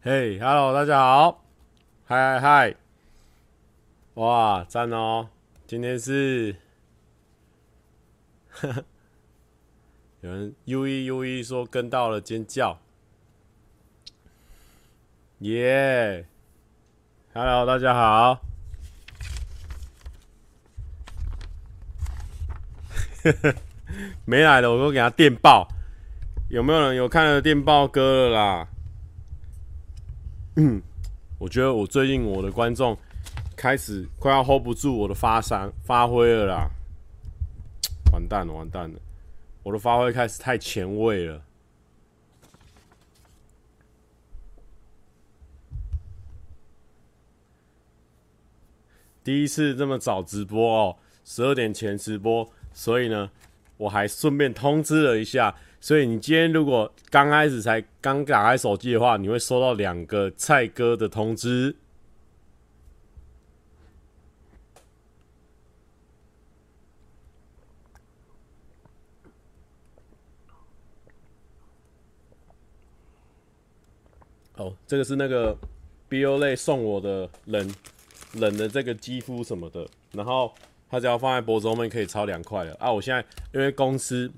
嘿哈喽大家好，嗨嗨嗨，哇，赞哦！今天是，呵呵，有人 U 一 U 一说跟到了尖叫，耶！Hello，大家好，呵呵，没来的我都给他电报，有没有人有看了电报哥了啦？嗯，我觉得我最近我的观众开始快要 hold 不住我的发声发挥了啦，完蛋了完蛋了，我的发挥开始太前卫了。第一次这么早直播哦，十二点前直播，所以呢，我还顺便通知了一下。所以你今天如果刚开始才刚打开手机的话，你会收到两个蔡哥的通知。哦，这个是那个 BO 类送我的冷冷的这个肌肤什么的，然后它只要放在脖子后面可以超凉快的啊！我现在因为公司。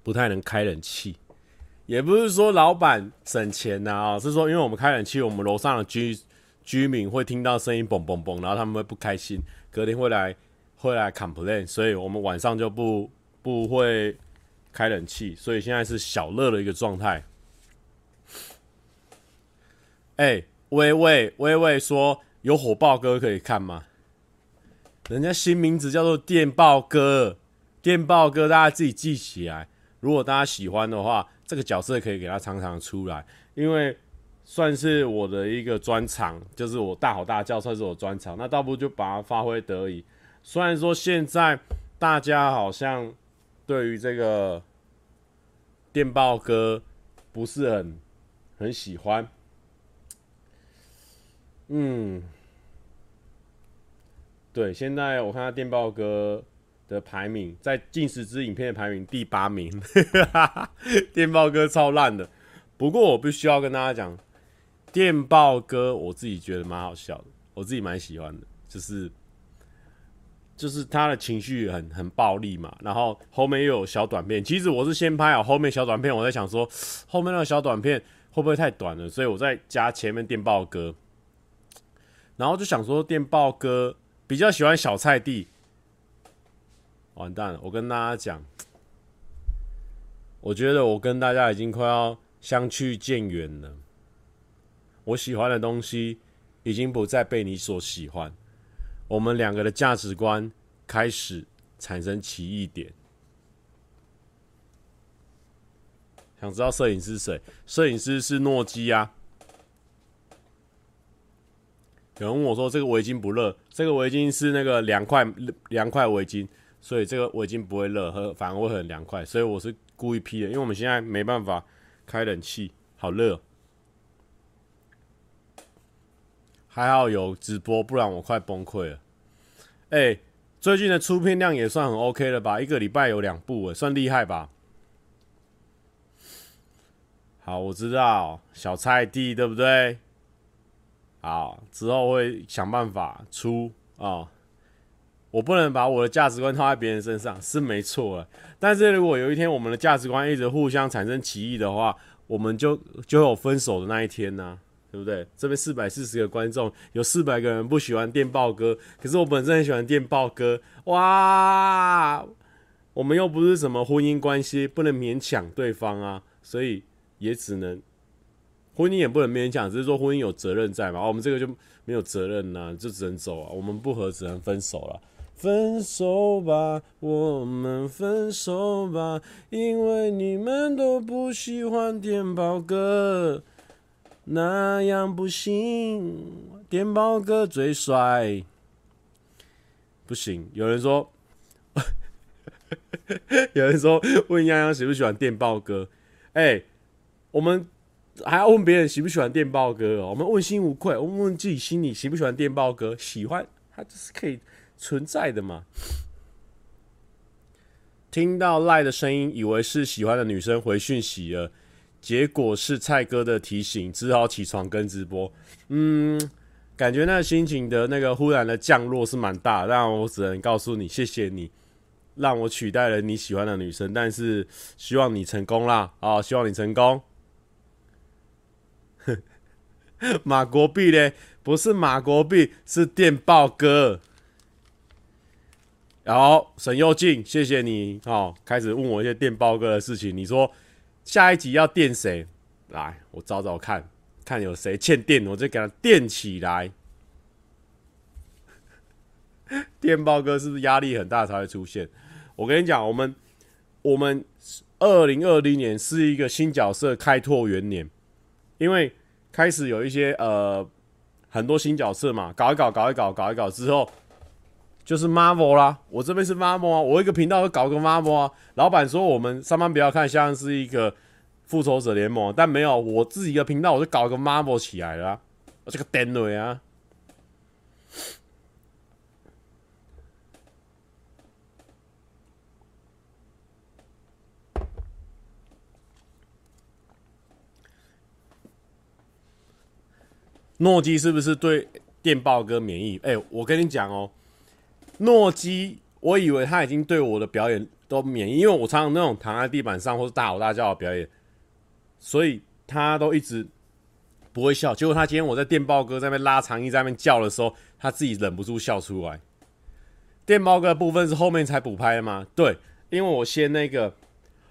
不太能开冷气，也不是说老板省钱呐啊，是说因为我们开冷气，我们楼上的居居民会听到声音嘣嘣嘣，然后他们会不开心，隔天会来会来 complain，所以我们晚上就不不会开冷气，所以现在是小乐的一个状态。哎，微微微微说有火爆哥可以看吗？人家新名字叫做电报哥，电报哥大家自己记起来。如果大家喜欢的话，这个角色可以给他常常出来，因为算是我的一个专长，就是我大吼大叫算是我专长，那倒不如就把它发挥得宜。虽然说现在大家好像对于这个电报哥不是很很喜欢，嗯，对，现在我看到电报哥。的排名在近十支影片的排名第八名，电报哥超烂的。不过我必须要跟大家讲，电报哥我自己觉得蛮好笑的，我自己蛮喜欢的，就是就是他的情绪很很暴力嘛，然后后面又有小短片。其实我是先拍好后面小短片，我在想说后面那个小短片会不会太短了，所以我在加前面电报哥，然后就想说电报哥比较喜欢小菜地。完蛋了！我跟大家讲，我觉得我跟大家已经快要相去渐远了。我喜欢的东西已经不再被你所喜欢，我们两个的价值观开始产生歧义点。想知道摄影师谁？摄影师是诺基啊。有人问我说：“这个围巾不热？”这个围巾是那个凉快凉快围巾。所以这个围巾不会热，和反而会很凉快。所以我是故意披的，因为我们现在没办法开冷气，好热。还好有直播，不然我快崩溃了。哎，最近的出片量也算很 OK 了吧？一个礼拜有两部，哎，算厉害吧？好，我知道小菜地对不对？好，之后会想办法出啊。我不能把我的价值观套在别人身上，是没错了。但是如果有一天我们的价值观一直互相产生歧义的话，我们就就有分手的那一天呢、对不对？这边四百四十个观众，有四百个人不喜欢电报哥，可是我本身很喜欢电报哥，哇！我们又不是什么婚姻关系，不能勉强对方啊，所以也只能婚姻也不能勉强，只是说婚姻有责任在嘛。我们这个就没有责任呐、就只能走啊。我们不合，只能分手了。分手吧，我们分手吧，因为你们都不喜欢电报哥，那样不行，电报哥最帅。不行，有人说，有人说问洋洋喜不喜欢电报哥？哎、我们还要问别人喜不喜欢电报哥哦？我们问心无愧，我们问自己心里喜不喜欢电报哥？喜欢，他就是可以。存在的嘛？听到赖的声音，以为是喜欢的女生回讯息了。结果是蔡哥的提醒，只好起床跟直播。嗯，感觉那个心情的那个忽然的降落是蛮大，但我只能告诉你，谢谢你让我取代了你喜欢的女生，但是希望你成功啦啊、希望你成功。马国碧嘞，不是马国碧，是电报哥。然后沈佑静，谢谢你哦，开始问我一些电报哥的事情。你说下一集要电谁？来，我找找看，看有谁欠电，我就给他电起来。电报哥是不是压力很大才会出现？我跟你讲，我们我们二零二零年是一个新角色开拓元年，因为开始有一些呃很多新角色嘛，搞一搞，搞一搞，搞一搞之后。就是 Marvel 啦，我这边是 Marvel 啊，我一个频道会搞个 Marvel 啊。老板说我们上班不要看，像是一个复仇者联盟，但没有我自己的频道，我就搞个 Marvel 起来了，我这个 Daniel 啊。诺基是不是对电报哥免疫？哎、我跟你讲哦。诺基，我以为他已经对我的表演都免疫，因为我常常那种躺在地板上或是大吼大叫的表演，所以他都一直不会笑。结果他今天我在电报哥在那边拉长音在那边叫的时候，他自己忍不住笑出来。电报哥的部分是后面才补拍的吗？对，因为我先那个，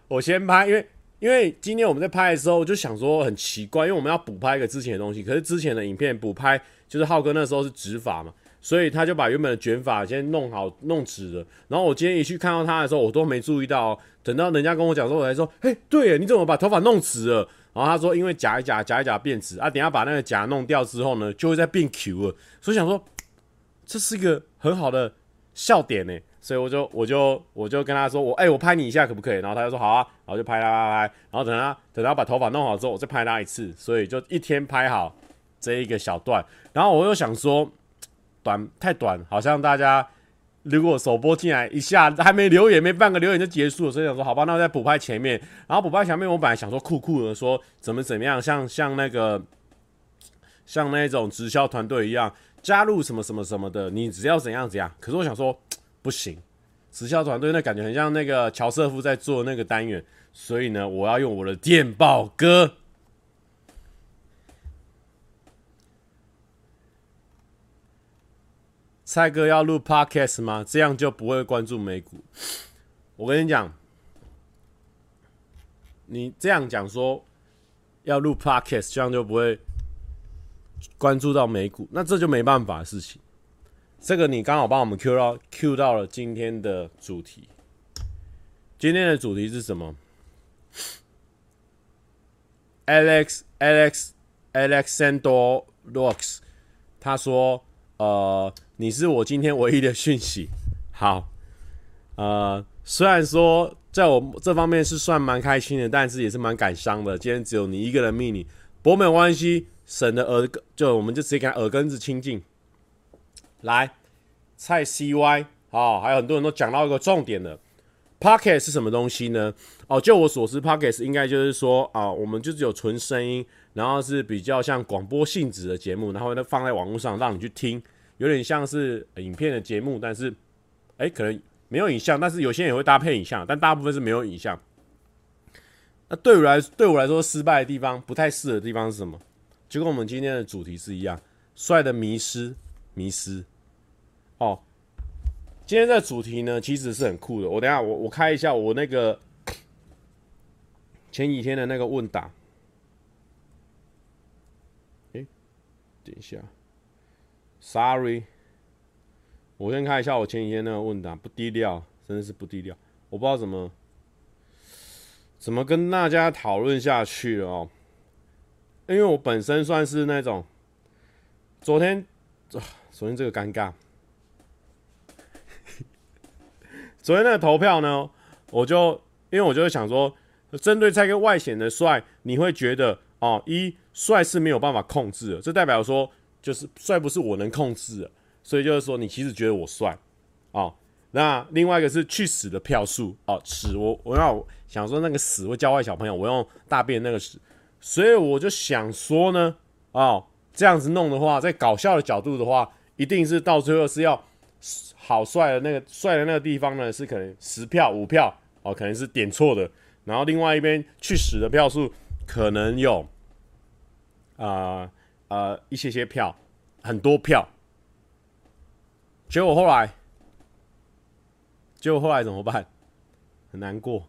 我先拍，因为因为今天我们在拍的时候，我就想说很奇怪，因为我们要补拍一个之前的东西，可是之前的影片补拍就是浩哥那时候是直发嘛。所以他就把原本的卷发先弄好弄直了，然后我今天一去看到他的时候，我都没注意到、等到人家跟我讲说，我才说，嘿，对耶，你怎么把头发弄直了？然后他说，因为夹一夹，夹一夹变直啊。等下把那个夹弄掉之后呢，就会再变 Q 了。所以想说，这是一个很好的笑点呢。所以我就我就我就跟他说，我哎、我拍你一下可不可以？然后他就说好啊，然后就拍他拍拍，然后等他等他把头发弄好之后，我再拍他一次。所以就一天拍好这一个小段。然后我又想说。短太短，好像大家如果首播进来一下还没留言，没半个留言就结束了，所以想说好吧，那我再补拍前面，然后补拍前面，我本来想说酷酷的说怎么怎么样，像像那个像那种直销团队一样加入什么什么什么的，你只要怎样怎样。可是我想说不行，直销团队那感觉很像那个乔瑟夫在做那个单元，所以呢，我要用我的电报哥。蔡哥要录 Podcast 吗？这样就不会关注美股。我跟你讲，你这样讲说要录 Podcast，这样就不会关注到美股，那这就没办法的事情。这个你刚好帮我们 Q 到 Q 到了今天的主题。今天的主题是什么？Alex Alex Alexander Rocks，他说，呃。你是我今天唯一的讯息。好，呃，虽然说在我这方面是算蛮开心的，但是也是蛮感伤的。今天只有你一个人密你，不过没有关系，省得耳根，就我们就直接给他耳根子清净。来，蔡 CY，好，还有很多人都讲到一个重点的，Pocket 是什么东西呢？哦，就我所知，Pocket 应该就是说啊，我们就只有纯声音，然后是比较像广播性质的节目，然后呢放在网络上让你去听。有点像是影片的节目，但是，哎、可能没有影像，但是有些人也会搭配影像，但大部分是没有影像。那对我来，对我来说，失败的地方，不太适合的地方是什么？就跟我们今天的主题是一样，帅的迷失，迷失。哦，今天这主题呢，其实是很酷的。我等下，我我开一下我那个前几天的那个问答。哎、等一下。Sorry，我先看一下我前几天那个问答，不低调，真的是不低调。我不知道怎么怎么跟大家讨论下去了哦，因为我本身算是那种昨天，首先这个尴尬，昨天那个投票呢，我就因为我就会想说，针对这个外显的帅，你会觉得哦，一帅是没有办法控制的，这代表说。就是帅不是我能控制的，所以就是说你其实觉得我帅啊，那另外一个是去死的票数哦，屎我我要想说那个屎会教坏小朋友，我用大便那个屎，所以我就想说呢，哦，这样子弄的话，在搞笑的角度的话，一定是到最后是要好帅的那个帅的那个地方呢，是可能十票五票哦，可能是点错的，然后另外一边去屎的票数可能有啊呃，呃一些些票，很多票，结果后来。结果后来怎么办？很难过。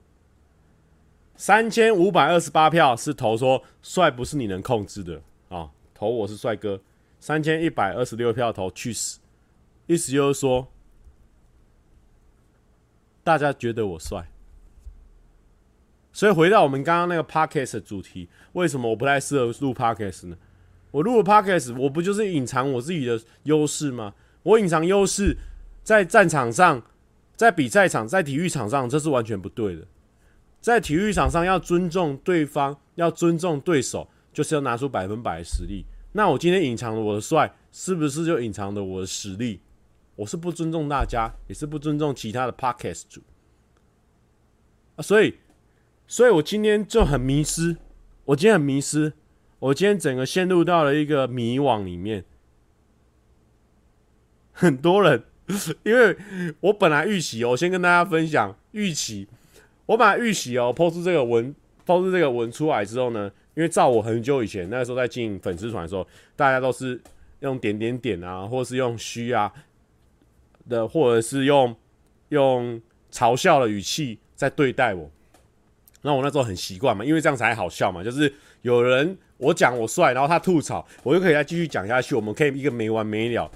三千五百二十八票是投说帅不是你能控制的啊、投我是帅哥。三千一百二十六票投去死，意思就是说，大家觉得我帅。所以回到我们刚刚那个 podcast 的主题，为什么我不太适合录 podcast 呢？我录了 podcast，我不就是隐藏我自己的优势吗？我隐藏优势在战场上。在比赛场，在体育场上，这是完全不对的。在体育场上，要尊重对方，要尊重对手，就是要拿出百分百的实力。那我今天隐藏了我的帅，是不是就隐藏了我的实力？我是不尊重大家，也是不尊重其他的 podcast 主啊。所以，所以我今天就很迷失。我今天很迷失，我今天整个陷入到了一个迷惘里面。很多人。因为我本来预期，我先跟大家分享预期。我本来预期哦，PO 出这个文，PO 出这个文出来之后呢，因为照我很久以前那时候在经营粉丝团的时候，大家都是用点点点啊，或是用虚啊的，或者是用用嘲笑的语气在对待我。那我那时候很习惯嘛，因为这样才好笑嘛，就是有人我讲我帅，然后他吐槽，我就可以再继续讲下去，我们可以一个没完没了。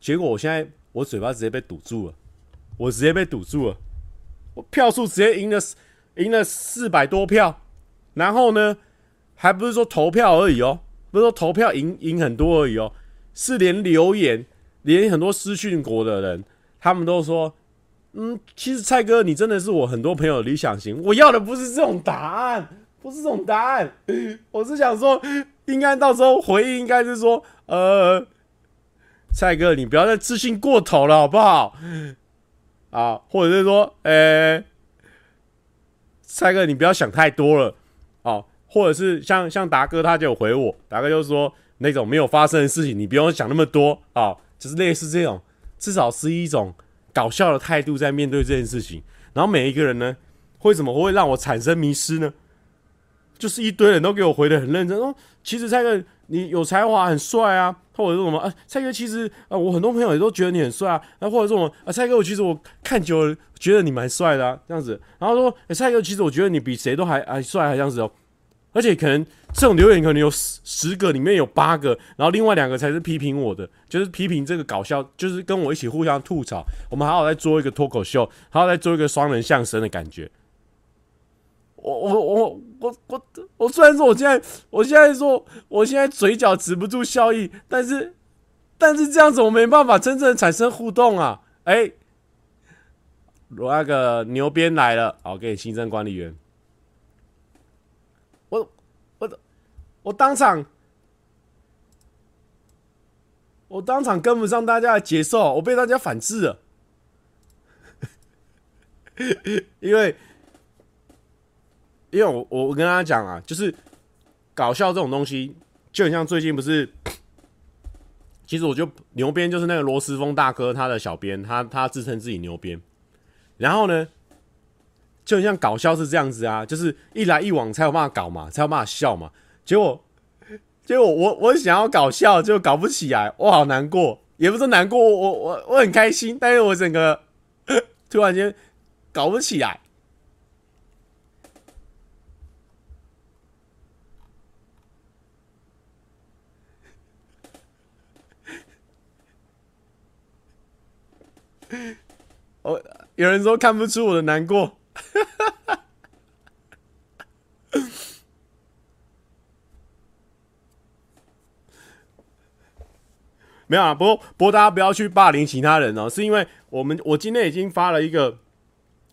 结果我现在。我嘴巴直接被堵住了，我直接被堵住了，我票数直接赢了，赢了四百多票，然后呢，还不是说投票而已哦，不是说投票赢赢很多而已哦，是连留言，连很多私讯过的人，他们都说，嗯，其实蔡哥你真的是我很多朋友的理想型，我要的不是这种答案，不是这种答案，我是想说，应该到时候回应应该是说，呃。蔡哥，你不要再自信过头了，好不好？啊，或者是说，呃、蔡哥，你不要想太多了，哦、啊，或者是像像达哥，他就有回我，达哥就说那种没有发生的事情，你不用想那么多啊，就是类似这种，至少是一种搞笑的态度在面对这件事情。然后每一个人呢，为什么会让我产生迷失呢？就是一堆人都给我回得很认真，哦其实蔡哥你有才华，很帅啊。或者是什么啊，蔡哥其实啊，我很多朋友也都觉得你很帅啊。那或者是什么啊，蔡哥，我其实我看久了觉得你蛮帅的啊，这样子。然后说，哎、蔡哥，其实我觉得你比谁都还还帅，还这样子哦。而且可能这种留言可能有十十个里面有八个，然后另外两个才是批评我的，就是批评这个搞笑，就是跟我一起互相吐槽。我们好好再做一个脱口秀，还要再做一个双人相声的感觉。我我我我我我虽然说我现在我现在说我现在嘴角止不住笑意，但是但是这样子我没办法真正产生互动啊！哎、欸，我那个牛鞭来了，好，给你新增管理员。我我我当场我当场跟不上大家的节奏，我被大家反制了，因为。因为我我跟大家讲啊，就是搞笑这种东西，就很像最近不是，其实我就牛鞭就是那个罗斯峰大哥他的小编，他他自称自己牛鞭，然后呢，就很像搞笑是这样子啊，就是一来一往才有办法搞嘛，才有办法笑嘛，结果结果我我想要搞笑就搞不起来，我好难过，也不是难过，我我我很开心，但是我整个 突然间搞不起来。哦，有人说看不出我的难过，哈哈哈没有啊。不过，不过大家不要去霸凌其他人哦，是因为我们我今天已经发了一个，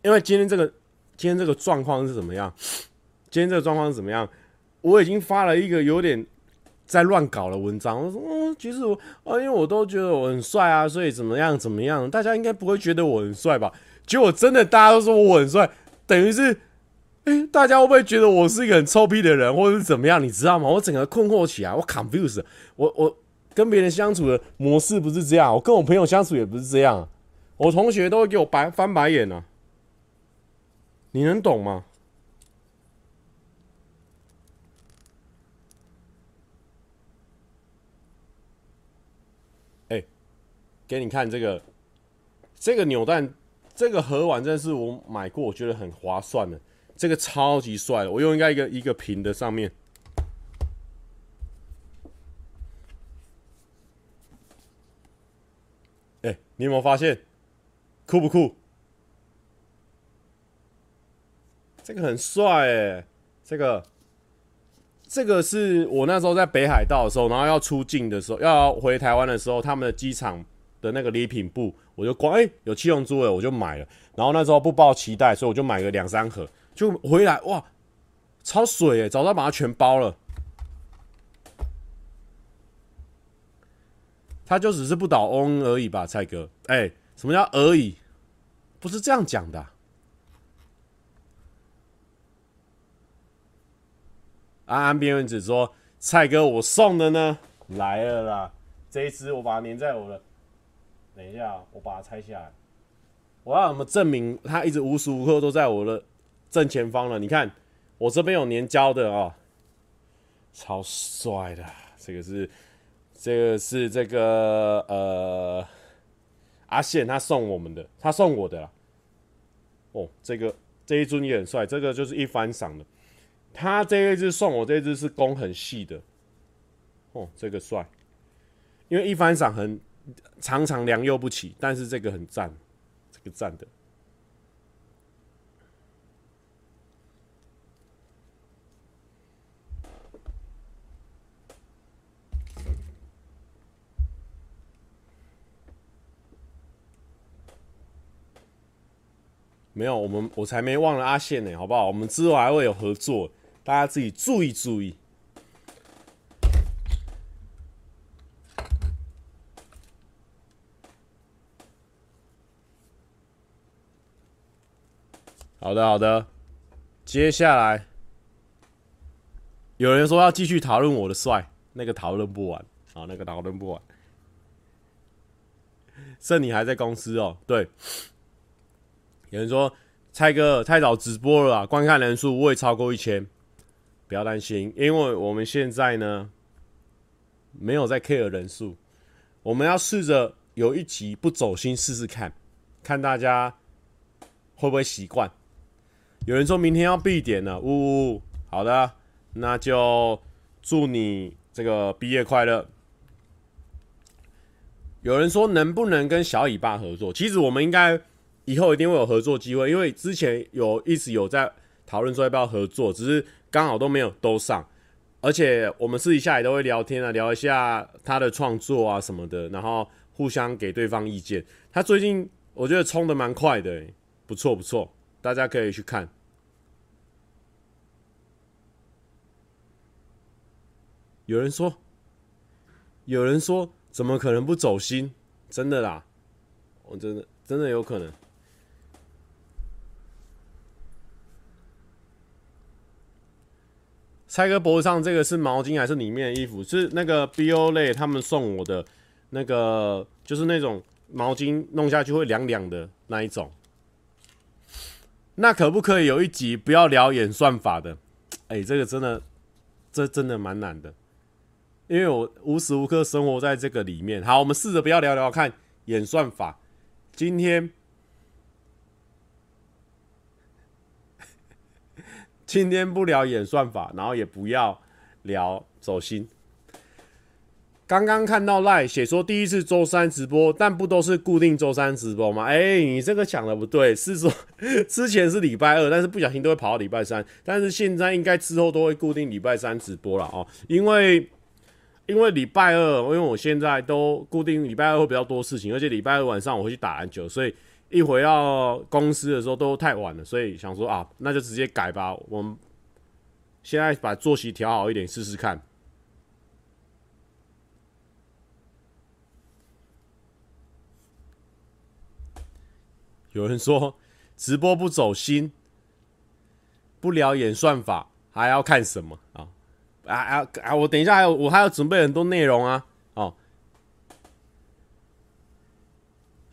因为今天这个今天这个状况是怎么样？今天这个状况是怎么样？我已经发了一个有点在乱搞的文章。我说，嗯，其实我啊，因为我都觉得我很帅啊，所以怎么样怎么样，大家应该不会觉得我很帅吧？结果真的大家都说我很帅，等于是，哎、大家会不会觉得我是一个很臭屁的人，或者是怎么样？你知道吗？我整个困惑起来，我 confuse，我我跟别人相处的模式不是这样，我跟我朋友相处也不是这样，我同学都会给我白翻白眼呢、啊。你能懂吗？哎、给你看这个，这个扭蛋，这个盒玩真的是我买过，我觉得很划算的。这个超级帅的，我用一个一个一个平的上面。哎、欸，你有没有发现？酷不酷？这个很帅哎，这个，这个是我那时候在北海道的时候，然后要出境的时候，要回台湾的时候，他们的机场的那个礼品部，我就光哎有七龙珠哎，我就买了。然后那时候不抱期待，所以我就买个两三盒，就回来哇，超水哎，早知道把它全包了。他就只是不倒翁而已吧，蔡哥。哎，什么叫而已？不是这样讲的啊。安安边缘子说：“蔡哥，我送的呢，来了啦！这一支我把它粘在我的……等一下，我把它拆下来。我要怎么证明它一直无时无刻都在我的正前方了？你看，我这边有粘胶的、哦，超帅的。这个是，这个是这个呃，阿宪他送我们的，他送我的啦。哦，这个这一尊也很帅，这个就是一番赏的。”他这一只送我这一只是弓很细的，哦，这个帅，因为一番赏很常常良莠不齐，但是这个很赞，这个赞的。没有，我们我才没忘了阿宪呢，好不好？我们之后还会有合作。大家自己注意注意。好的，好的。接下来有人说要继续讨论我的帅，那个讨论不完啊，那个讨论不完。剩你还在公司哦？对。有人说蔡哥太早直播了，观看人数未超过一千。不要担心，因为我们现在呢没有在 care 人数，我们要试着有一集不走心试试看，看大家会不会习惯。有人说明天要闭点了，呜呜，好的，那就祝你这个毕业快乐。有人说能不能跟小尾巴合作？其实我们应该以后一定会有合作机会，因为之前有一直有在讨论说要不要合作，只是。刚好都没有都上，而且我们私底下也都会聊天啊，聊一下他的创作啊什么的，然后互相给对方意见。他最近我觉得冲的蛮快的，欸，不错不错，大家可以去看。有人说，有人说，怎么可能不走心？真的啦，我真的真的有可能。蔡哥脖子上这个是毛巾还是里面的衣服？是那个 BO 类他们送我的那个，就是那种毛巾弄下去会凉凉的那一种。那可不可以有一集不要聊演算法的？哎、这个真的，这真的蛮难的，因为我无时无刻生活在这个里面。好，我们试着不要聊聊看演算法。今天。今天不聊演算法，然后也不要聊走心。刚刚看到赖写说第一次周三直播，但不都是固定周三直播吗？哎，你这个讲的不对，是说 之前是礼拜二，但是不小心都会跑到礼拜三，但是现在应该之后都会固定礼拜三直播了哦。因为因为礼拜二，因为我现在都固定礼拜二会比较多事情，而且礼拜二晚上我会去打篮球，所以。一回到公司的时候都太晚了，所以想说啊，那就直接改吧。我们现在把作息调好一点试试看。有人说直播不走心，不聊演算法，还要看什么啊？啊啊啊，我等一下，还有我还要准备很多内容啊。哦。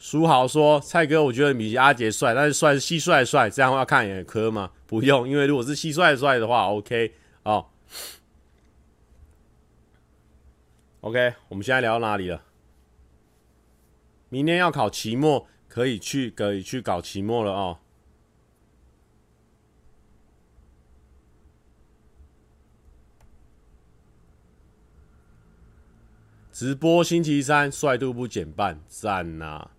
书豪说：“蔡哥，我觉得比阿杰帅，但是帅是蟋蟀帅，这样要看眼科吗？不用，因为如果是蟋蟀帅的话，OK 哦。OK，我们现在聊到哪里了？明天要考期末，可以去可以去搞期末了哦。直播星期三，帅度不减半，赞呐、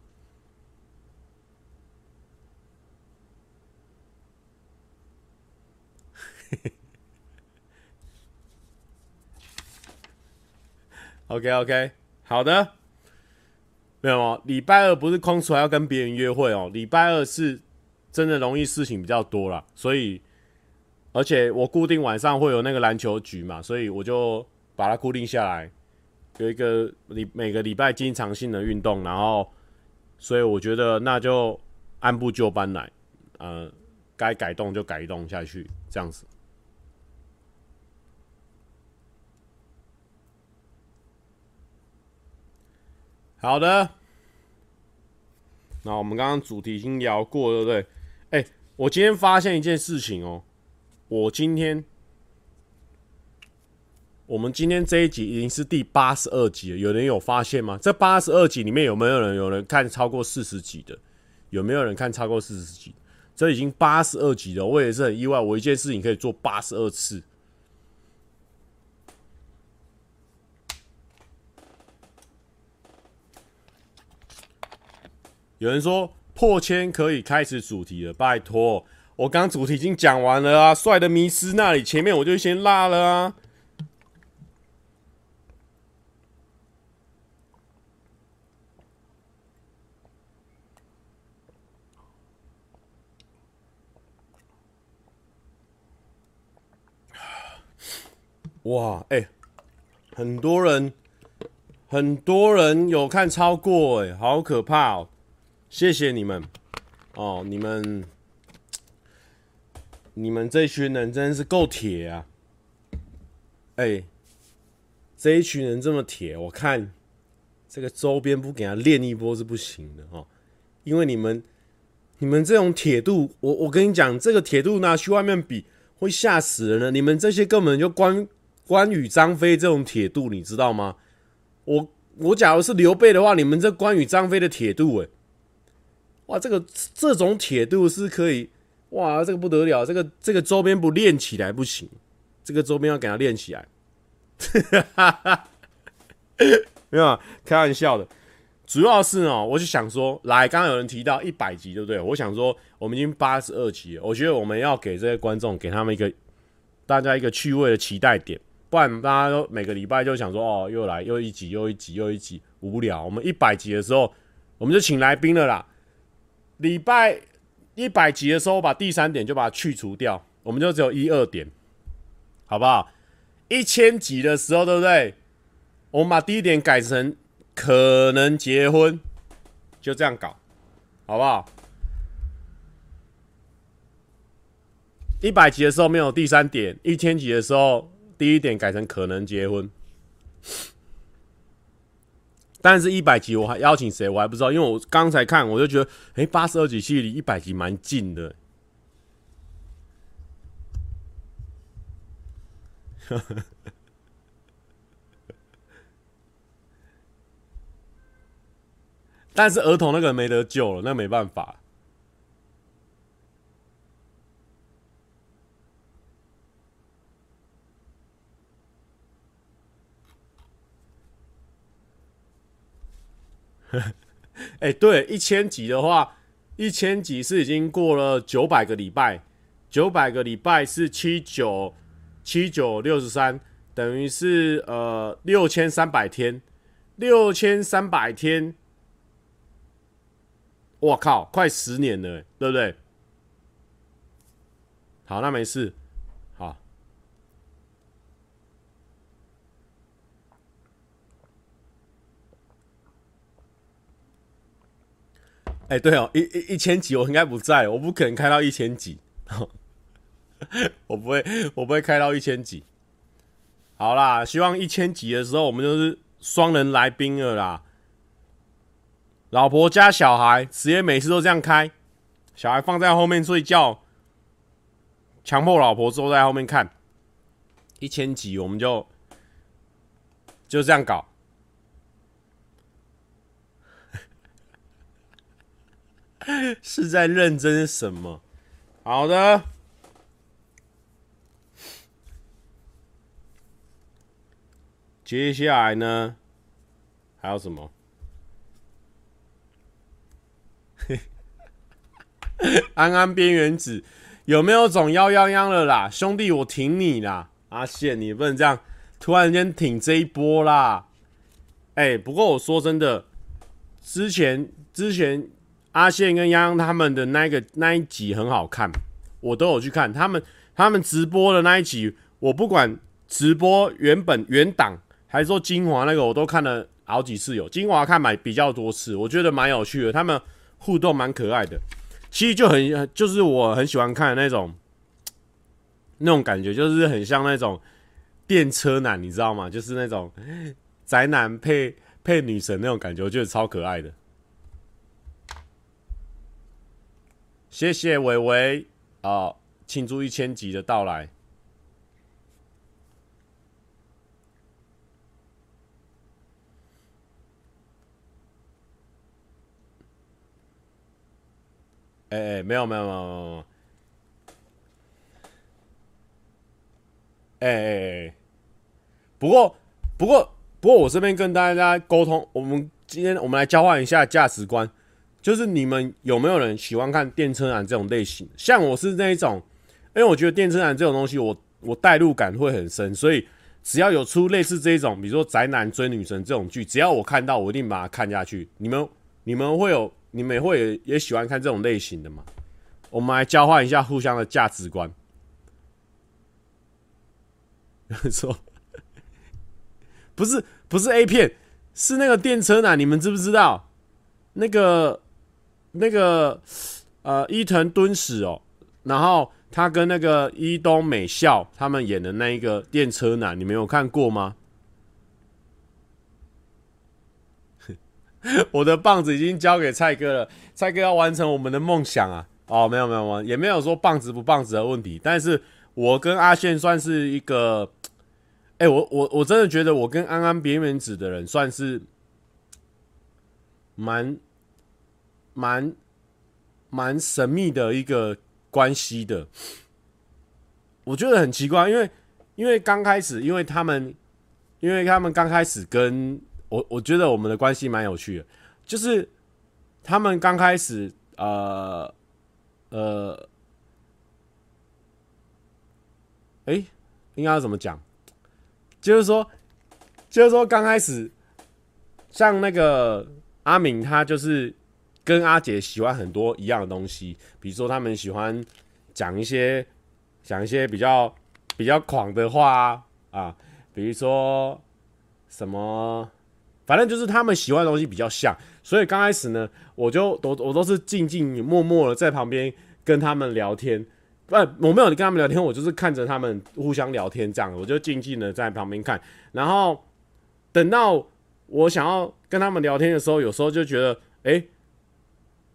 OK OK，好的。没有哦，礼拜二不是空出来要跟别人约会哦，礼拜二是真的容易事情比较多啦，所以而且我固定晚上会有那个篮球局嘛，所以我就把它固定下来，有一个礼每个礼拜经常性的运动，然后所以我觉得那就按部就班来，呃，该改动就改动下去，这样子。好的，那我们刚刚主题已经聊过，对不对？哎，我今天发现一件事情哦，我今天，我们今天这一集已经是第八十二集了，有人有发现吗？这八十二集里面有没有人有人看超过四十集的？有没有人看超过四十集？这已经八十二集了，我也是很意外，我一件事情可以做八十二次。有人说破千可以开始主题了，拜托，我刚主题已经讲完了啊！帅的迷失那里前面我就先落了啊！哇，哎、很多人，很多人有看超过、欸，哎，好可怕哦！谢谢你们哦，你们你们这群人真是够铁啊！哎，这一群人这么铁，我看这个周边不给他练一波是不行的哦。因为你们你们这种铁度，我我跟你讲，这个铁度拿去外面比会吓死人的。你们这些根本就关关羽、张飞这种铁度，你知道吗？我我假如是刘备的话，你们这关羽、张飞的铁度，哎。哇，这个这种铁度是可以，哇，这个不得了，这个这个周边不练起来不行，这个周边要给它练起来，哈哈，没有啊，开玩笑的，主要是哦，我就想说，来，刚刚有人提到一百集，对不对？我想说，我们已经八十二集了，我觉得我们要给这些观众，给他们一个大家一个趣味的期待点，不然大家都每个礼拜就想说，哦，又来又一集又一集又一集，无聊。我们一百集的时候，我们就请来宾了啦。礼拜一百集的时候，把第三点就把它去除掉，我们就只有一二点，好不好？一千集的时候，对不对？我们把第一点改成可能结婚，就这样搞，好不好？一百集的时候没有第三点，一千集的时候第一点改成可能结婚。但是，一百集我还邀请谁？我还不知道，因为我刚才看，我就觉得，哎，八十二集距离一百集蛮近的。但是儿童那个没得救了，那没办法。哎、对，一千集的话，一千集是已经过了九百个礼拜，九百个礼拜是七九七九六十三，等于是呃六千三百天，六千三百天，我靠，快十年了，对不对？好，那没事。哎，对哦，一一一千集我应该不在，我不可能开到一千集，我不会，我不会开到一千集。好啦，希望一千集的时候，我们就是双人来宾了啦。老婆加小孩，直接每次都这样开，小孩放在后面睡觉，强迫老婆坐在后面看。一千集我们就就这样搞。是在认真什么？好的，接下来呢？还有什么？安安边缘子有没有种幺幺幺了啦？兄弟，我挺你啦！阿宪，你不能这样突然间挺这一波啦！哎、不过我说真的，之前之前。阿宪跟央央他们的那个那一集很好看，我都有去看。他们他们直播的那一集，我不管直播原本原档还是说精华那个，我都看了好几次有。精华看买比较多次，我觉得蛮有趣的，他们互动蛮可爱的。其实就很就是我很喜欢看的那种那种感觉，就是很像那种电车男，你知道吗？就是那种宅男配配女神那种感觉，我觉得超可爱的。谢谢伟伟啊！庆祝一千集的到来。哎、欸、哎、欸，没有没有没有没有。哎哎哎，不过不过不过，我这边跟大家沟通，我们今天我们来交换一下价值观。就是你们有没有人喜欢看电车男这种类型？像我是那一种，因为我觉得电车男这种东西我，我代入感会很深，所以只要有出类似这一种，比如说宅男追女神这种剧，只要我看到，我一定把它看下去。你们你们会有，你们会也，也喜欢看这种类型的吗？我们来交换一下互相的价值观。说，不是不是 A 片，是那个电车男，你们知不知道？那个。那个呃，伊藤敦史哦，然后他跟那个伊东美孝他们演的那一个电车男，你们有看过吗？我的棒子已经交给蔡哥了，蔡哥要完成我们的梦想啊！哦，没有没有没有，也没有说棒子不棒子的问题，但是我跟阿宪算是一个，哎，我我我真的觉得我跟安安边缘子的人算是蛮。蛮蛮神秘的一个关系的，我觉得很奇怪，因为因为刚开始，因为他们，因为他们刚开始跟我，我觉得我们的关系蛮有趣的，就是他们刚开始，呃呃，哎，应该要怎么讲？就是说，就是说刚开始，像那个阿敏，他就是。跟阿杰喜欢很多一样的东西，比如说他们喜欢讲一些讲一些比较比较狂的话啊，比如说什么，反正就是他们喜欢的东西比较像，所以刚开始呢，我就都我都是静静默默的在旁边跟他们聊天，不，我没有跟他们聊天，我就是看着他们互相聊天这样，我就静静的在旁边看，然后等到我想要跟他们聊天的时候，有时候就觉得，哎、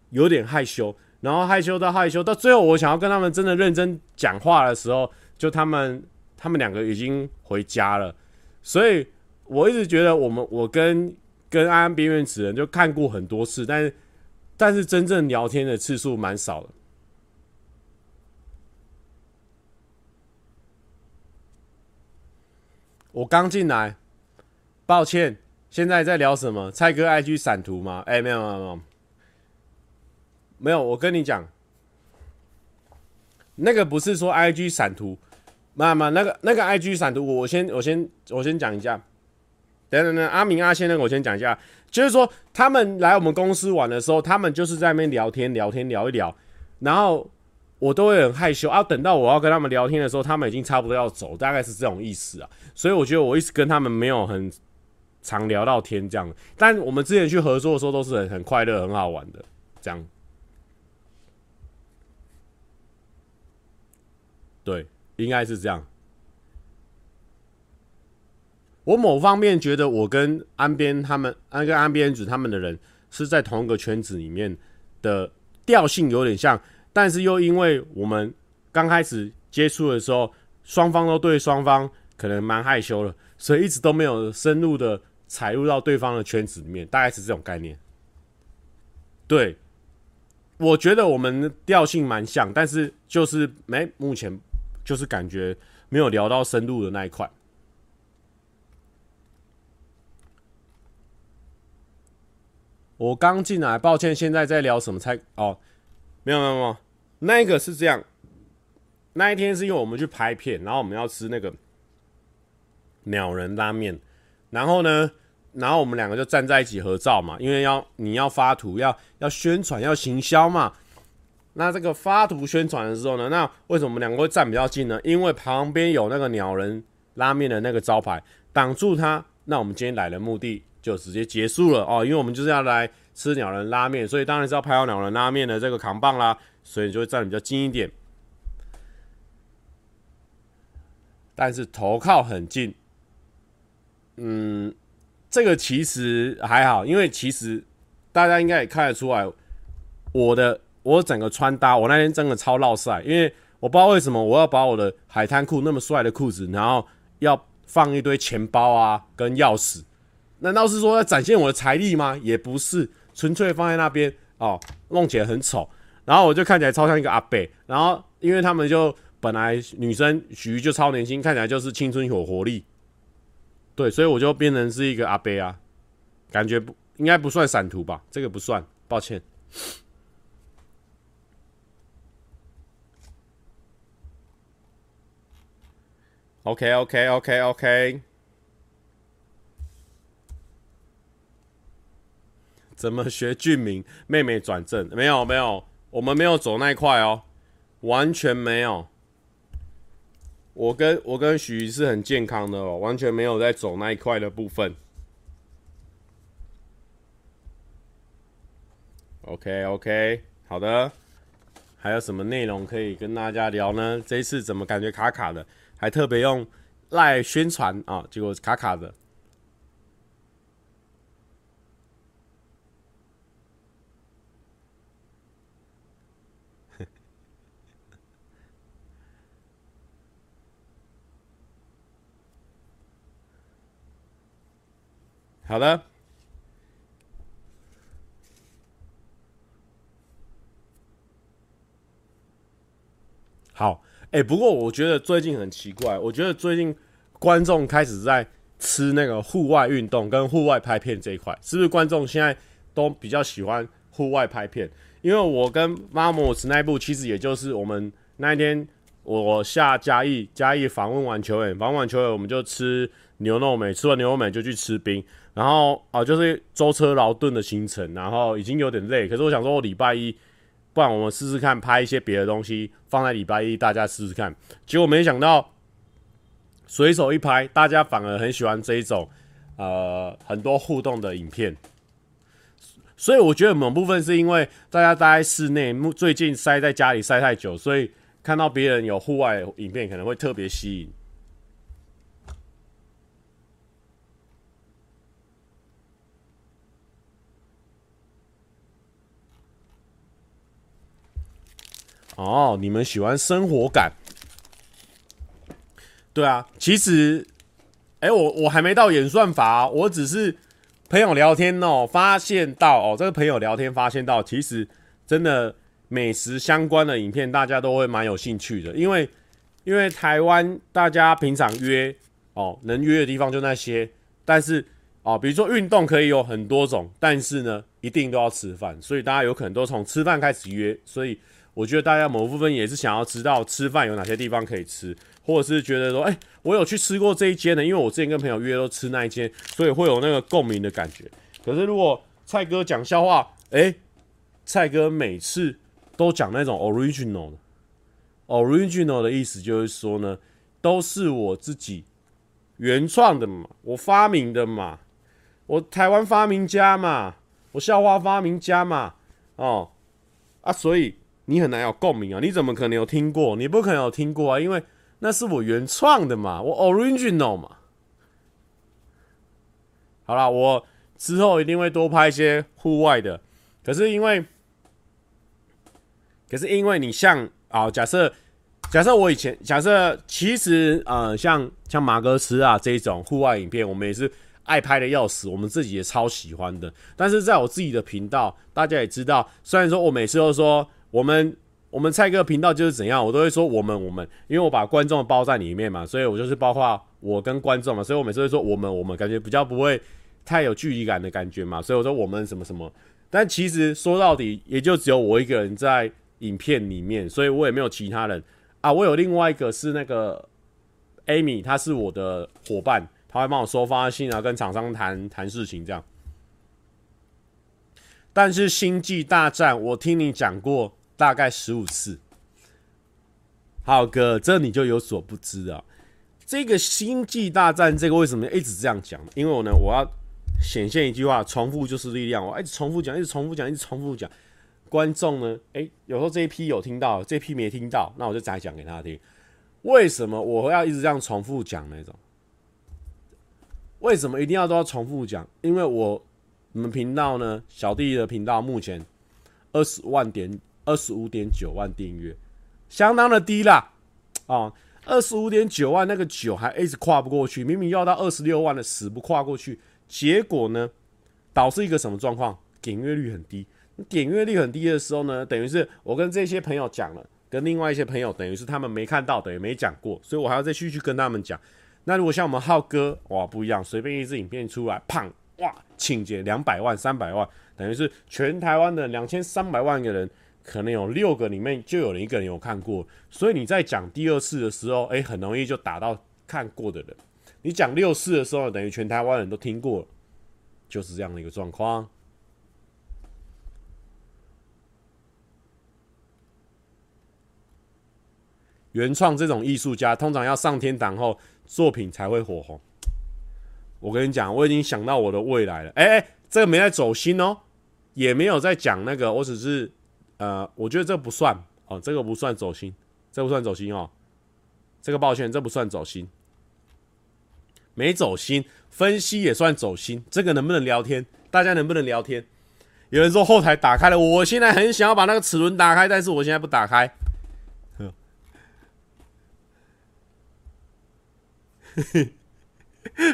有点害羞，然后害羞到害羞，到最后我想要跟他们真的认真讲话的时候，就他们他们两个已经回家了，所以我一直觉得我们我跟跟安安边缘子人就看过很多次，但是但是真正聊天的次数蛮少的。我刚进来，抱歉，现在在聊什么？蔡哥 IG 闪图吗？哎、没有没有没有。没有，我跟你讲，那个不是说 IG 闪图，妈妈，那个那个 IG 闪图，我先我先我先讲一下。等等等，阿明阿先那个我先讲一下，就是说他们来我们公司玩的时候，他们就是在那边聊天聊天聊一聊，然后我都会很害羞啊。等到我要跟他们聊天的时候，他们已经差不多要走，大概是这种意思啊。所以我觉得我一直跟他们没有很常聊到天这样，但我们之前去合作的时候都是很很快乐很好玩的。这样。对，应该是这样。我某方面觉得，我跟安边他们，安跟安边子他们的人是在同一个圈子里面的调性有点像，但是又因为我们刚开始接触的时候，双方都对双方可能蛮害羞了，所以一直都没有深入的踩入到对方的圈子里面，大概是这种概念。对，我觉得我们调性蛮像，但是就是没目前就是感觉没有聊到深入的那一块。我刚进来，抱歉，现在在聊什么菜？哦，没有没有没有，那个是这样。那一天是因为我们去拍片，然后我们要吃那个鸟人拉面，然后呢，然后我们两个就站在一起合照嘛，因为要你要发图，要要宣传，要行销嘛。那这个发图宣传的时候呢，那为什么我们两个会站比较近呢？因为旁边有那个鸟人拉面的那个招牌挡住它。那我们今天来的目的。就直接结束了哦，因为我们就是要来吃鸟人拉面，所以当然是要拍到鸟人拉面的这个扛棒啦，所以就会站得比较近一点。但是头靠很近，嗯，这个其实还好，因为其实大家应该也看得出来，我的我整个穿搭，我那天真的超烙赛，因为我不知道为什么我要把我的海滩裤那么帅的裤子，然后要放一堆钱包啊跟钥匙。难道是说要展现我的财力吗？也不是，纯粹放在那边哦，弄起来很丑。然后我就看起来超像一个阿伯。然后因为他们就本来女生徐就超年轻，看起来就是青春有活力。对，所以我就变成是一个阿伯啊，感觉不应该不算闪图吧？这个不算，抱歉。OK，OK，OK，OK。怎么学俊明妹妹转正？没有没有，我们没有走那一块哦，完全没有。我跟我跟许是很健康的哦，完全没有在走那一块的部分。OK OK，好的。还有什么内容可以跟大家聊呢？这一次怎么感觉卡卡的？还特别用赖宣传啊，结果卡卡的。好的，好，哎、不过我觉得最近很奇怪，我觉得最近观众开始在吃那个户外运动跟户外拍片这一块，是不是观众现在都比较喜欢户外拍片？因为我跟 Vamos 那一部，其实也就是我们那一天我下嘉义，嘉义访问完球员，访问完球员，我们就吃牛肉面，吃完牛肉面就去吃冰。然后啊、就是舟车劳顿的行程，然后已经有点累。可是我想说，我礼拜一，不然我们试试看拍一些别的东西，放在礼拜一大家试试看。结果没想到，随手一拍，大家反而很喜欢这一种，呃，很多互动的影片。所以我觉得某部分是因为大家待在室内，最近塞在家里塞太久，所以看到别人有户外影片，可能会特别吸引。哦，你们喜欢生活感？对啊，其实，哎、我我还没到演算法、我只是朋友聊天哦，发现到哦，这个朋友聊天发现到，其实真的美食相关的影片，大家都会蛮有兴趣的，因为因为台湾大家平常约哦，能约的地方就那些，但是哦，比如说运动可以有很多种，但是呢，一定都要吃饭，所以大家有可能都从吃饭开始约，所以。我觉得大家某部分也是想要知道吃饭有哪些地方可以吃，或者是觉得说，哎、我有去吃过这一间呢，因为我之前跟朋友约都吃那一间，所以会有那个共鸣的感觉。可是如果蔡哥讲笑话，哎、欸，蔡哥每次都讲那种 original 的，original 的意思就是说呢，都是我自己原创的嘛，我发明的嘛，我台湾发明家嘛，我笑话发明家嘛，哦。啊，所以你很难有共鸣啊！你怎么可能有听过？你不可能有听过啊，因为那是我原创的嘛，我 original 嘛。好啦，我之后一定会多拍一些户外的。可是因为，可是因为你像啊，假设假设我以前假设其实呃，像像马哥斯啊这一种户外影片，我们也是。爱拍的要死，我们自己也超喜欢的。但是在我自己的频道，大家也知道，虽然说我每次都说我们我们蔡哥频道就是怎样，我都会说我们我们，因为我把观众包在里面嘛，所以我就是包括我跟观众嘛，所以我每次会说我们我们，感觉比较不会太有距离感的感觉嘛，所以我说我们什么什么。但其实说到底，也就只有我一个人在影片里面，所以我也没有其他人啊。我有另外一个是那个 Amy，她是我的伙伴。他会帮我收发信啊，跟厂商谈谈事情这样。但是《星际大战》，我听你讲过大概十五次。浩哥，这你就有所不知啊。这个《星际大战》这个为什么一直这样讲？因为我呢，我要显现一句话：重复就是力量。我一直重复讲，一直重复讲，一直重复讲。观众呢，诶，有时候这一批有听到，这一批没听到，那我就再讲给他听。为什么我要一直这样重复讲那种？为什么一定要都要重复讲？因为我你们频道呢，小弟的频道目前二十万点二十五点九万订阅，相当的低啦啊！二十五点九万那个九还一直跨不过去，明明要到二十六万的死不跨过去，结果呢，导致一个什么状况？点阅率很低。点阅率很低的时候呢，等于是我跟这些朋友讲了，跟另外一些朋友，等于是他们没看到，等于没讲过，所以我还要再继续跟他们讲。那如果像我们浩哥哇不一样，随便一支影片出来，胖哇，倾捷两百万、三百万，等于是全台湾的两千三百万个人，可能有六个里面就有人一个人有看过，所以你在讲第二次的时候，哎，很容易就打到看过的人。你讲六次的时候，等于全台湾人都听过，就是这样的一个状况。原创这种艺术家，通常要上天堂后。作品才会火红。我跟你讲，我已经想到我的未来了。哎、欸、哎，这个没在走心哦，也没有在讲那个。我只是呃，我觉得这不算哦，这个不算走心，这不算走心哦。这个抱歉，这不算走心，没走心。分析也算走心。这个能不能聊天？大家能不能聊天？有人说后台打开了，我现在很想要把那个齿轮打开，但是我现在不打开。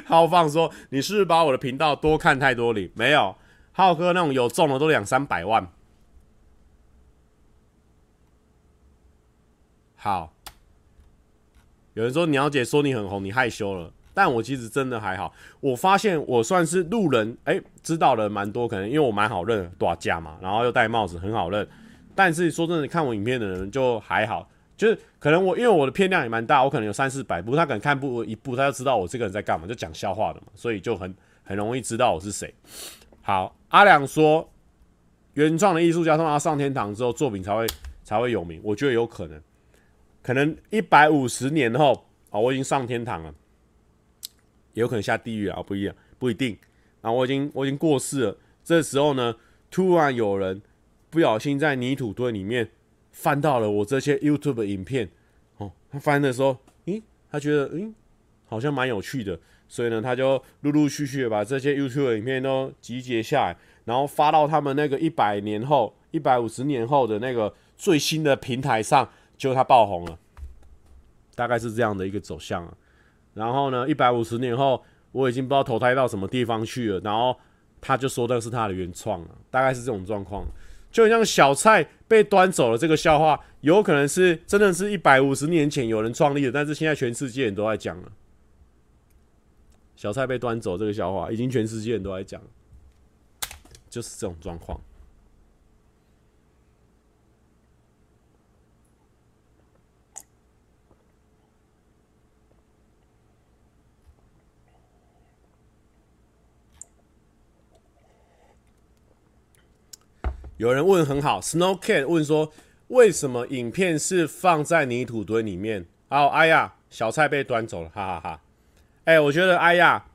浩放说：“你是不是把我的频道多看太多里？没有，浩哥那种有中的都两三百万。好，有人说鸟姐说你很红，你害羞了，但我其实真的还好。我发现我算是路人，哎、欸，知道的蛮多，可能因为我蛮好认，大架嘛，然后又戴帽子，很好认。但是说真的，看我影片的人就还好。”就是可能我因为我的片量也蛮大，我可能有三四百部，他可能 看不一部，他就知道我这个人在干嘛，就讲笑话的嘛，所以就很很容易知道我是谁。好，阿良说，原创的艺术家通常上天堂之后作品才会才会有名，我觉得有可能，可能一百五十年后啊，我已经上天堂了，也有可能下地狱啊，不一样，不一定。然后我已经我已经过世了，这时候呢，突然有人不小心在泥土堆里面。翻到了我这些 YouTube 影片，哦，他翻的时候，咦，他觉得，嗯，好像蛮有趣的，所以呢，他就陆陆续续把这些 YouTube 影片都集结下来，然后发到他们那个一百年后、一百五十年后的那个最新的平台上，就他爆红了，大概是这样的一个走向啊。然后呢，一百五十年后，我已经不知道投胎到什么地方去了，然后他就说那是他的原创啊，大概是这种状况。就像小菜被端走了这个笑话，有可能是真的是一百五十年前有人创立的，但是现在全世界人都在讲了。小菜被端走这个笑话，已经全世界人都在讲，就是这种状况。有人问很好，Snowcat 问说，为什么影片是放在泥土堆里面？好，哎呀，小菜被端走了，哈哈哈。哎，我觉得哎呀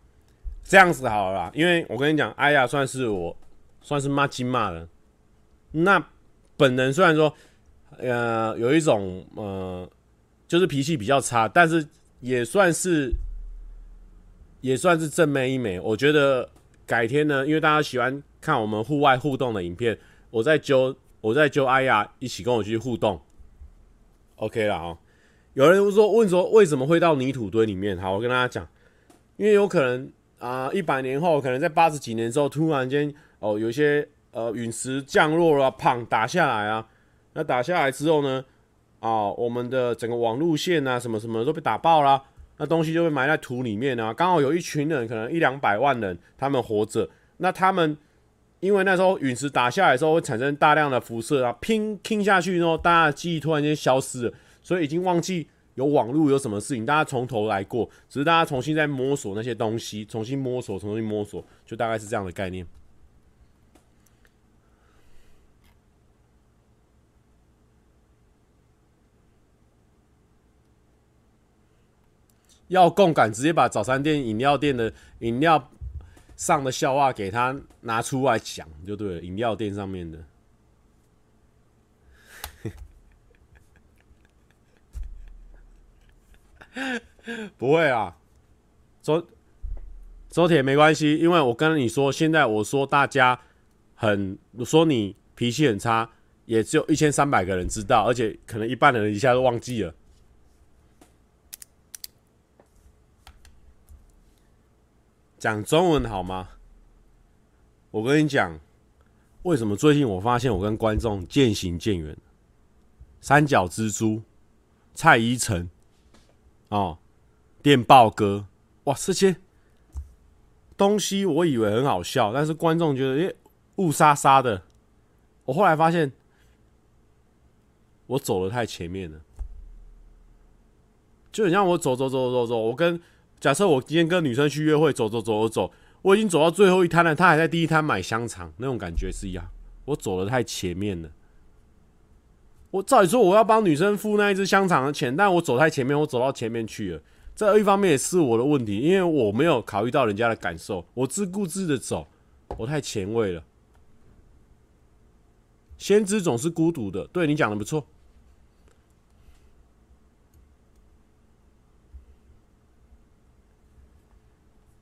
这样子好了啦，因为我跟你讲，哎呀算是我算是骂金骂的。那本人虽然说，呃，有一种呃，就是脾气比较差，但是也算是也算是正妹一枚。我觉得改天呢，因为大家喜欢看我们户外互动的影片，我在揪我在揪阿雅一起跟我去互动，OK 了哦。有人说问说为什么会到泥土堆里面？好，我跟大家讲，因为有可能啊，一百年后，可能在八十几年之后，突然间哦，有一些呃陨石降落了，砰打下来啊，那打下来之后呢，啊，我们的整个网路线啊，什么什么都被打爆了，那东西就被埋在土里面啊。刚好有一群人，可能一两百万人，他们活着，那他们因为那时候陨石打下来的时候会产生大量的辐射啊，拼拼下去之后，大家的记忆突然间消失了。所以已经忘记有网络有什么事情，大家从头来过，只是大家重新在摸索那些东西，重新摸索，重新摸索，就大概是这样的概念。要共感，直接把早餐店、饮料店的饮料上的笑话给他拿出来讲，就对了。饮料店上面的。不会啊，周周铁没关系，因为我跟你说，现在我说大家很我说你脾气很差，也只有一千三百个人知道，而且可能一半的人一下都忘记了。讲中文好吗？我跟你讲，为什么最近我发现我跟观众渐行渐远？三角蜘蛛，蔡依晨。哦，电报哥，哇，这些东西我以为很好笑，但是观众觉得诶，雾沙沙的。我后来发现，我走得太前面了，就很像我走走走走走，我跟假设我今天跟女生去约会，走走走走走，我已经走到最后一摊了，她还在第一摊买香肠，那种感觉是一样，我走的太前面了。我照理说我要帮女生付那一只香肠的钱，但我走太前面，我走到前面去了。这一方面也是我的问题，因为我没有考虑到人家的感受，我自顾自的走，我太前卫了。先知总是孤独的，对，你讲的不错。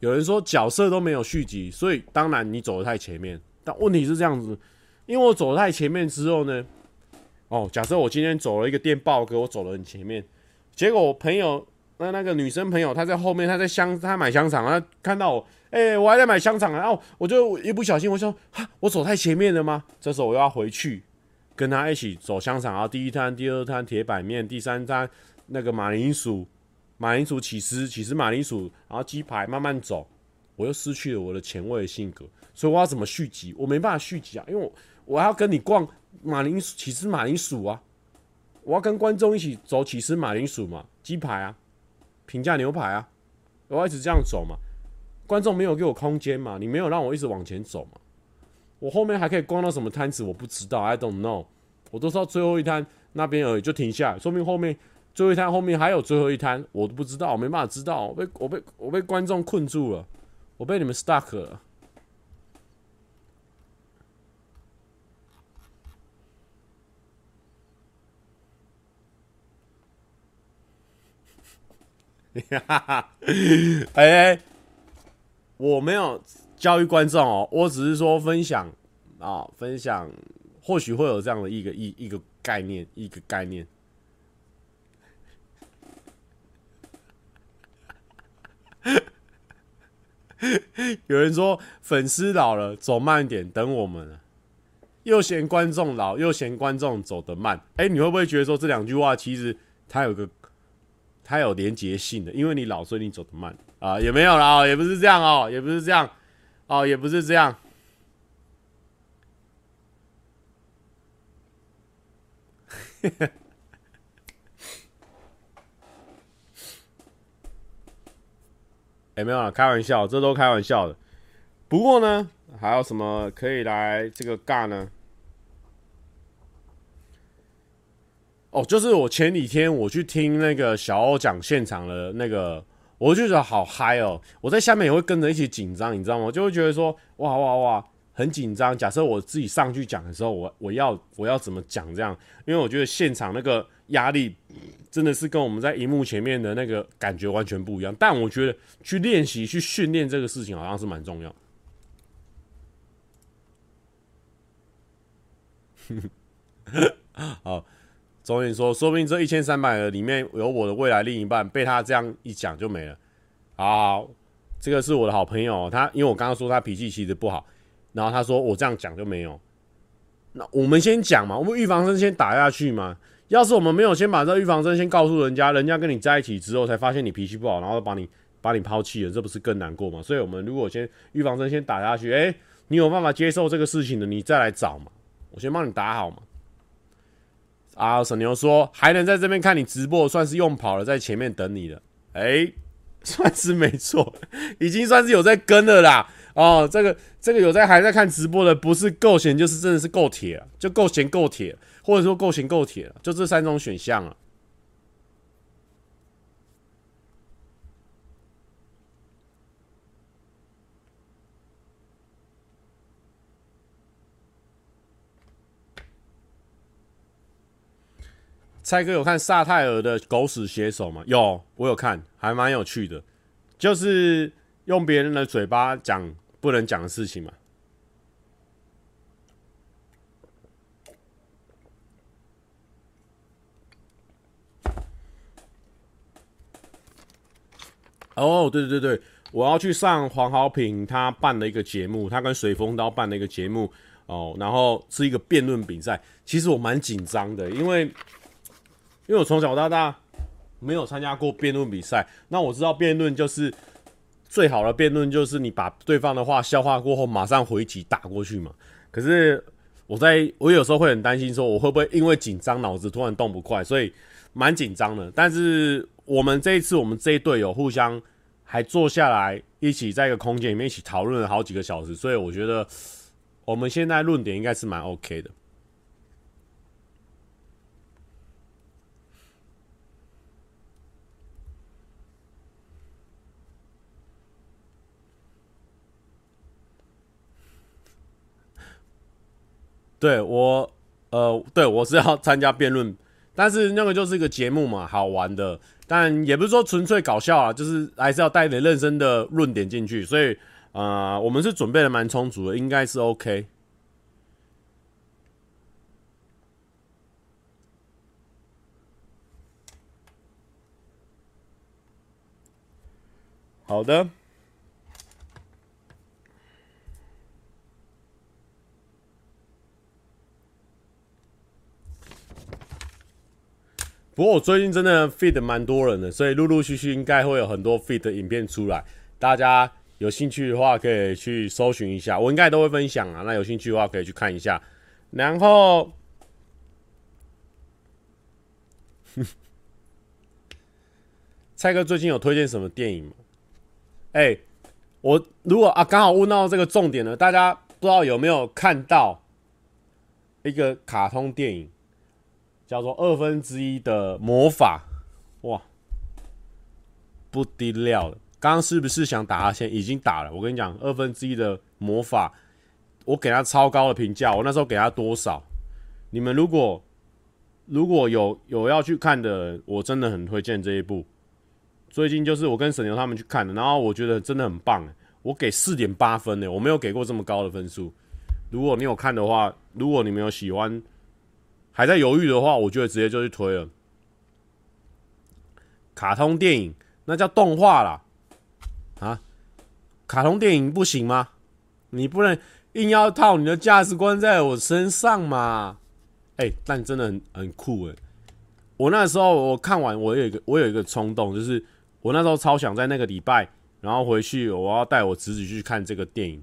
有人说角色都没有续集，所以当然你走得太前面。但问题是这样子，因为我走得太前面之后呢？哦，假设我今天走了一个电报哥，我走了很前面，结果我朋友那那个女生朋友她在后面，她在香，她买香肠，她看到我，哎、我还在买香肠，然后我就一不小心，我说，哈，我走太前面了吗？这时候我要回去跟她一起走香肠，然后第一摊、第二摊铁板面，第三摊那个马铃薯、马铃薯起司、起司马铃薯，然后鸡排慢慢走，我又失去了我的前卫性格，所以我要怎么续集？我没办法续集啊，因为我我要跟你逛。马铃薯起司马铃薯啊！我要跟观众一起走起司马铃薯嘛，鸡排啊，平价牛排啊，我要一直这样走嘛。观众没有给我空间嘛，你没有让我一直往前走嘛。我后面还可以逛到什么摊子，我不知道，I don't know。我都知道最后一摊那边而已，就停下来，说明后面最后一摊后面还有最后一摊，我都不知道，我没办法知道，我被我被我被观众困住了，我被你们 stuck 了。哈 哈，哎，我没有教育观众哦，我只是说分享啊、分享或许会有这样的一个一一个概念，一个概念。有人说粉丝老了，走慢一点，等我们了。又嫌观众老，又嫌观众走得慢。哎，你会不会觉得说这两句话其实它有个？它有连结性的，因为你老，所以你走得慢啊，也没有啦，也不是这样哦，也不是这样，哦，也不是这样。哎，没有啊，开玩笑，这都开玩笑的。不过呢，还有什么可以来这个尬呢？哦，就是我前几天我去听那个小欧讲现场的那个，我就觉得好嗨哦！我在下面也会跟着一起紧张，你知道吗？就会觉得说，哇哇哇，很紧张。假设我自己上去讲的时候，我我要我要怎么讲这样？因为我觉得现场那个压力真的是跟我们在荧幕前面的那个感觉完全不一样。但我觉得去练习、去训练这个事情好像是蛮重要。好，总言说，说不定这一千三百个里面有我的未来另一半，被他这样一讲就没了。好，这个是我的好朋友，他因为我刚刚说他脾气其实不好。然后他说：“我这样讲就没有。那我们先讲嘛，我们预防针先打下去嘛。要是我们没有先把这预防针先告诉人家，人家跟你在一起之后才发现你脾气不好，然后把你把你抛弃了，这不是更难过吗？所以，我们如果先预防针先打下去，哎，你有办法接受这个事情的，你再来找嘛。我先帮你打好嘛。啊，沈牛说还能在这边看你直播，算是用跑了，在前面等你了。哎，算是没错，已经算是有在跟了啦。”哦，这个这个有在还在看直播的，不是够闲就是真的是够铁了，就够闲够铁，或者说够闲够铁，就这三种选项了。蔡哥有看萨泰尔的狗屎写手吗？有，我有看，还蛮有趣的，就是用别人的嘴巴讲。不能讲的事情嘛？哦，对对对，我要去上黄豪平他办的一个节目，他跟随风刀办的一个节目哦，然后是一个辩论比赛。其实我蛮紧张的，因为因为我从小到大没有参加过辩论比赛，那我知道辩论就是。最好的辩论就是你把对方的话消化过后，马上回击打过去嘛。可是我在我有时候会很担心，说我会不会因为紧张脑子突然动不快，所以蛮紧张的。但是我们这一次，我们这一队友互相还坐下来一起在一个空间里面一起讨论了好几个小时，所以我觉得我们现在论点应该是蛮 OK 的。对我，呃，对我是要参加辩论，但是那个就是一个节目嘛，好玩的，但也不是说纯粹搞笑啊，就是还是要带点认真的论点进去，所以，呃，我们是准备的蛮充足的，应该是 OK。好的。不过我最近真的 feed 蛮多人的，所以陆陆续续应该会有很多 feed 的影片出来。大家有兴趣的话，可以去搜寻一下，我应该都会分享啊。那有兴趣的话，可以去看一下。然后，蔡哥最近有推荐什么电影吗？哎、我如果啊刚好问到这个重点了，大家不知道有没有看到一个卡通电影？叫做二分之一的魔法，哇，不低料了。刚刚是不是想打他先？已经打了。我跟你讲，二分之一的魔法，我给他超高的评价。我那时候给他多少？你们如果如果有有要去看的，我真的很推荐这一部。最近就是我跟沈牛他们去看的，然后我觉得真的很棒。我给四点八分呢，我没有给过这么高的分数。如果你有看的话，如果你们有喜欢。还在犹豫的话，我觉得直接就去推了。卡通电影那叫动画啦，啊，卡通电影不行吗？你不能硬要套你的价值观在我身上嘛？哎、但真的很很酷哎！我那时候我看完，我有一个我有一个冲动，就是我那时候超想在那个礼拜，然后回去我要带我侄子去看这个电影。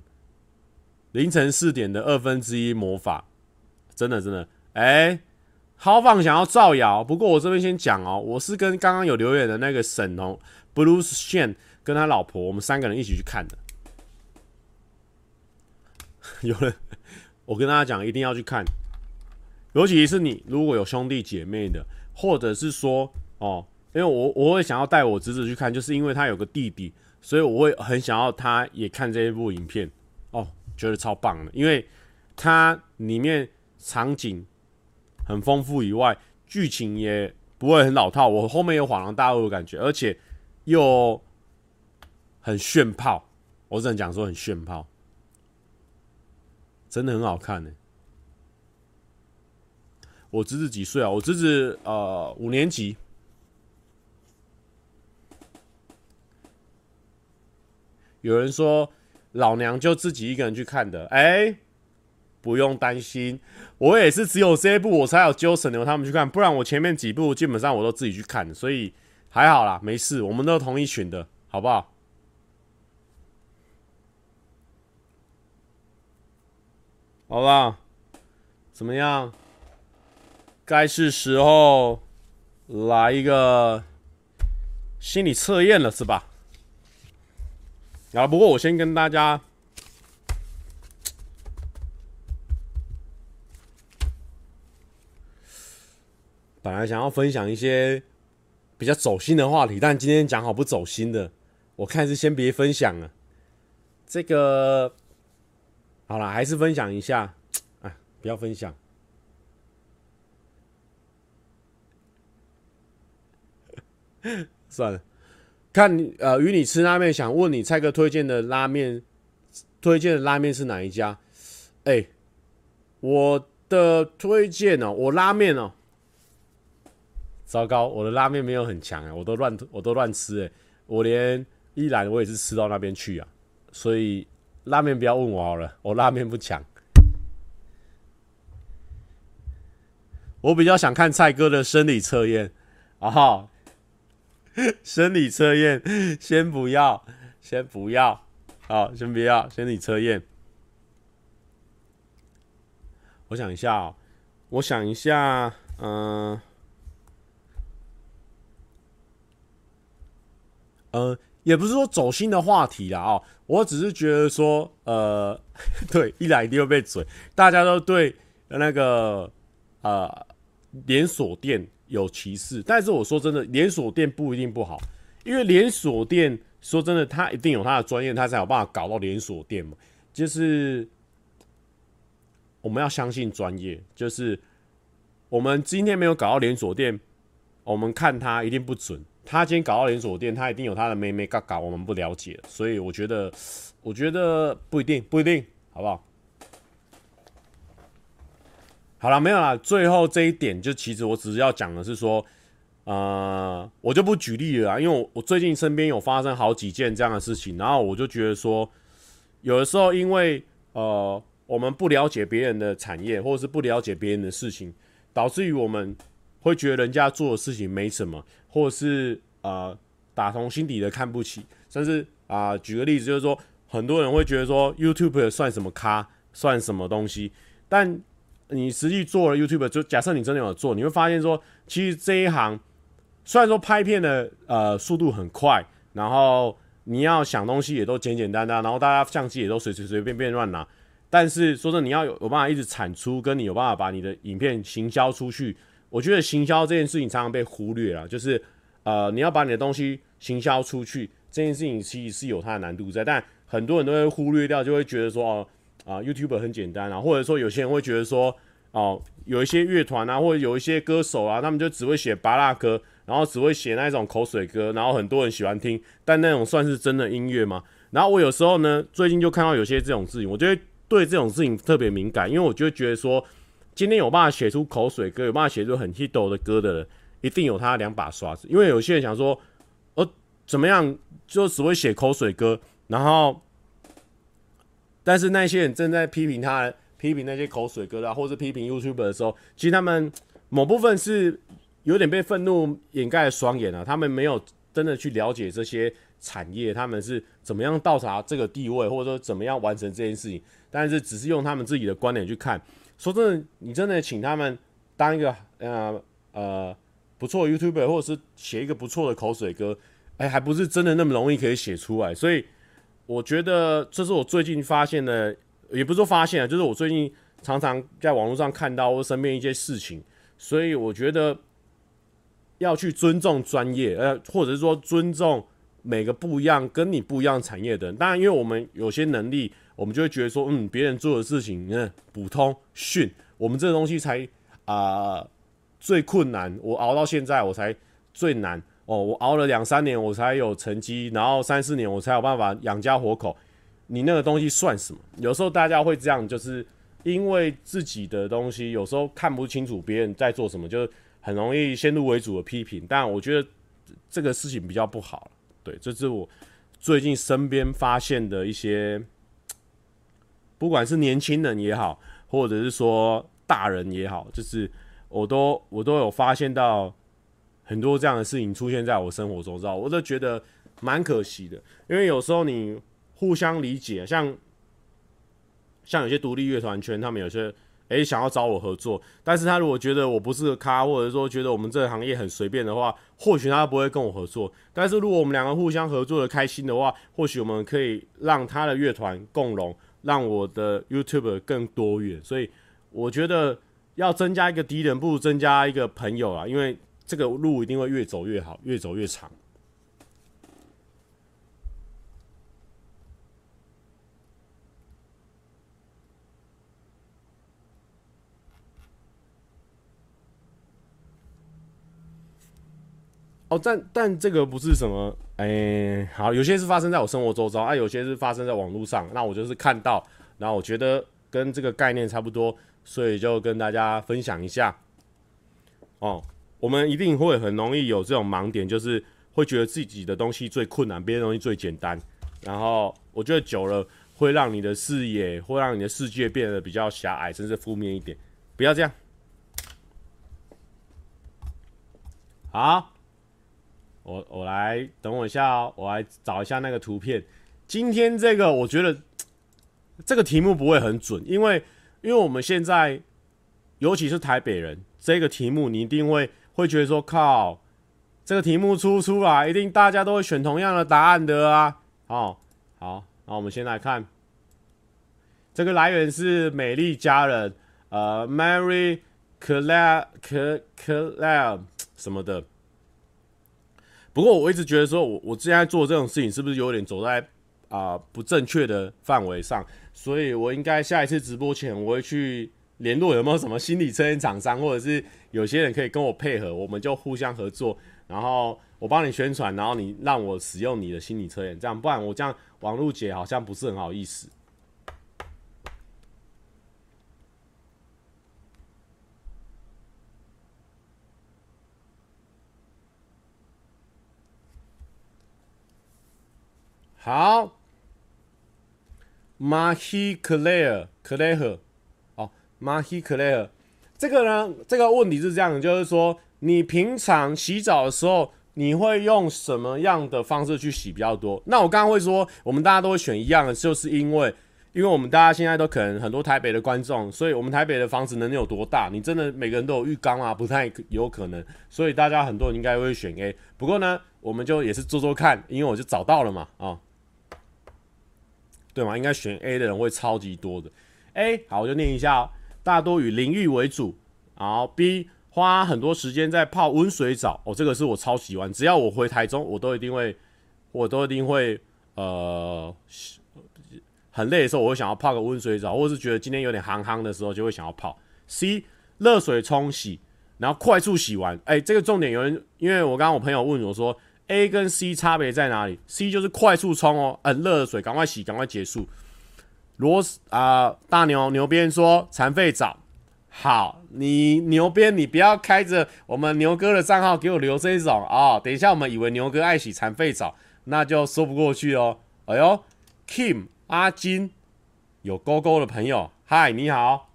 凌晨四点的二分之一魔法，真的真的。哎、欸，豪放想要造谣，不过我这边先讲哦，我是跟刚刚有留言的那个沈哦，Bruce Shen 跟他老婆，我们三个人一起去看的。有人，我跟大家讲，一定要去看，尤其是你如果有兄弟姐妹的，或者是说哦，因为我我会想要带我侄子去看，就是因为他有个弟弟，所以我会很想要他也看这一部影片哦。觉得超棒的，因为它里面场景很丰富以外，剧情也不会很老套。我后面有恍然大悟的感觉，而且又很炫炮。我只能讲说很炫炮，真的很好看呢。我侄子几岁啊？我侄子呃五年级。有人说老娘就自己一个人去看的，哎、不用担心，我也是只有这一部我才有揪沈牛他们去看，不然我前面几部基本上我都自己去看，所以还好啦，没事，我们都同一群的，好不好？好吧，怎么样？该是时候来一个心理测验了，是吧？啊，不过我先跟大家，本来想要分享一些比较走心的话题，但今天讲好不走心的，我看是先别分享了。这个好了，还是分享一下，哎，不要分享，算了。看呃，与你吃拉面，想问你蔡哥推荐的拉面，推荐的拉面是哪一家？哎、我的推荐哦，我拉面哦，糟糕，我的拉面没有很强哎，我都乱我都乱吃哎，我连一兰我也是吃到那边去啊，所以拉面不要问我好了，我拉面不强，我比较想看蔡哥的生理测验啊哈。生理测验先不要，先不要，好，先不要生理测验。我想一下哦，我想一下，嗯，嗯也不是说走心的话题啦哦，我只是觉得说，呃，对，一来一定会被嘴，大家都对那个呃连锁店。有歧视，但是我说真的，连锁店不一定不好，因为连锁店说真的，他一定有他的专业，他才有办法搞到连锁店嘛。就是我们要相信专业，就是我们今天没有搞到连锁店，我们看他一定不准。他今天搞到连锁店，他一定有他的妹妹嘎嘎，我们不了解，所以我觉得，我觉得不一定，不一定，好不好？好了，没有了。最后这一点，就其实我只是要讲的是说，呃，我就不举例了，因为我我最近身边有发生好几件这样的事情，然后我就觉得说，有的时候因为呃我们不了解别人的产业，或者是不了解别人的事情，导致于我们会觉得人家做的事情没什么，或者是呃打从心底的看不起，甚至啊、呃，举个例子就是说，很多人会觉得说 YouTube 算什么咖，算什么东西，但你实际做了 YouTube，就假设你真的有做，你会发现说，其实这一行虽然说拍片的呃速度很快，然后你要想东西也都简简单单，然后大家相机也都随随随便便乱拿，但是说真的，你要有有办法一直产出，跟你有办法把你的影片行销出去，我觉得行销这件事情常常被忽略了，就是呃你要把你的东西行销出去这件事情其实是有它的难度在，但很多人都会忽略掉，就会觉得说哦。啊，YouTube 很简单啊，或者说有些人会觉得说，哦，有一些乐团啊，或者有一些歌手啊，他们就只会写芭乐歌，然后只会写那种口水歌，然后很多人喜欢听，但那种算是真的音乐吗？然后我有时候呢，最近就看到有些这种事情，我就会对这种事情特别敏感，因为我就会觉得说，今天有办法写出口水歌，有办法写出很 hit 的歌的人，一定有他两把刷子，因为有些人想说，呃，怎么样，就只会写口水歌，然后。但是那些人正在批评他、批评那些口水歌啊，或是批评 YouTube 的时候，其实他们某部分是有点被愤怒掩盖了双眼啊。他们没有真的去了解这些产业，他们是怎么样到达这个地位，或者说怎么样完成这件事情。但是只是用他们自己的观点去看。说真的，你真的请他们当一个呃呃不错 YouTuber，或者是写一个不错的口水歌，哎，还不是真的那么容易可以写出来。所以。我觉得这是我最近发现的，也不是说发现啊，就是我最近常常在网络上看到或身边一些事情，所以我觉得要去尊重专业，呃，或者是说尊重每个不一样、跟你不一样产业的人。当然，因为我们有些能力，我们就会觉得说，嗯，别人做的事情，嗯，普通逊，我们这个东西才啊、最困难。我熬到现在，我才最难哦。我熬了两三年，我才有成绩，然后三四年我才有办法养家活口。你那个东西算什么？有时候大家会这样，就是因为自己的东西，有时候看不清楚别人在做什么，就很容易先入为主的批评。但我觉得这个事情比较不好。对，这是我最近身边发现的一些，不管是年轻人也好，或者是说大人也好，就是我都我都有发现到很多这样的事情出现在我生活中，知道，我都觉得蛮可惜的，因为有时候你。互相理解，像像有些独立乐团圈，他们有些诶、想要找我合作，但是他如果觉得我不是个咖，或者说觉得我们这个行业很随便的话，或许他不会跟我合作。但是如果我们两个互相合作的开心的话，或许我们可以让他的乐团共荣，让我的 YouTube 更多元。所以我觉得要增加一个敌人，不如增加一个朋友啊，因为这个路一定会越走越好，越走越长。哦，但但这个不是什么，哎、好，有些是发生在我生活周遭啊，有些是发生在网络上。那我就是看到，然后我觉得跟这个概念差不多，所以就跟大家分享一下。哦，我们一定会很容易有这种盲点，就是会觉得自己的东西最困难，别的东西最简单。然后我觉得久了会让你的视野，会让你的世界变得比较狭隘，甚至负面一点。不要这样。好。我我来等我一下哦，我来找一下那个图片。今天这个我觉得 这个题目不会很准，因为因为我们现在尤其是台北人，这个题目你一定会会觉得说靠，这个题目出出来，一定大家都会选同样的答案的啊。哦，好，那我们先来看，这个来源是美丽佳人，呃，Mary Claire Claire 什么的。不过我一直觉得说，我我现在做这种事情是不是有点走在啊、不正确的范围上？所以我应该下一次直播前，我会去联络有没有什么心理测验厂商，或者是有些人可以跟我配合，我们就互相合作，然后我帮你宣传，然后你让我使用你的心理测验，这样不然我这样网路姐好像不是很好意思。好，Marie Claire Claire，哦，Marie Claire，这个呢，这个问题是这样的，就是说，你平常洗澡的时候，你会用什么样的方式去洗比较多？那我刚刚会说，我们大家都会选一样的，就是因为，因为我们大家现在都可能很多台北的观众，所以我们台北的房子能有多大？你真的每个人都有浴缸啊？不太有可能，所以大家很多人应该会选 A。不过呢，我们就也是做做看，因为我就找到了嘛，啊、对吗？应该选 A 的人会超级多的。A 好，我就念一下。大多以淋浴为主。然后 B 花很多时间在泡温水澡。哦，这个是我超喜欢。只要我回台中，我都一定会，我都一定会，呃，很累的时候，我会想要泡个温水澡，或者是觉得今天有点夯夯的时候，就会想要泡。C 热水冲洗，然后快速洗完。哎，这个重点有人，因为我刚刚我朋友问我说。A 跟 C 差别在哪里？C 就是快速冲哦，很热的水，赶快洗，赶快结束。罗斯啊，大牛牛鞭说残废澡，好，你牛鞭你不要开着我们牛哥的账号给我留这种哦。等一下我们以为牛哥爱洗残废澡，那就说不过去哦。哎呦，Kim 阿金有勾勾的朋友，嗨，你好。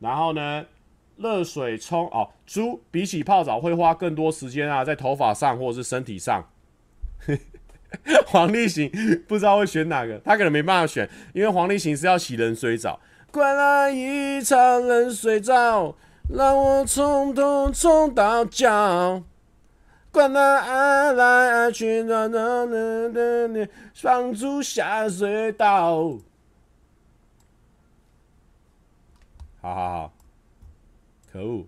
然后呢？热水冲哦，猪比起泡澡会花更多时间啊，在头发上或者是身体上。黄立行不知道会选哪个，他可能没办法选，因为黄立行是要洗冷水澡。灌了一场冷水澡，让我从头冲到脚。灌了爱来爱去，让让让让让放逐下水道。好好好。可恶！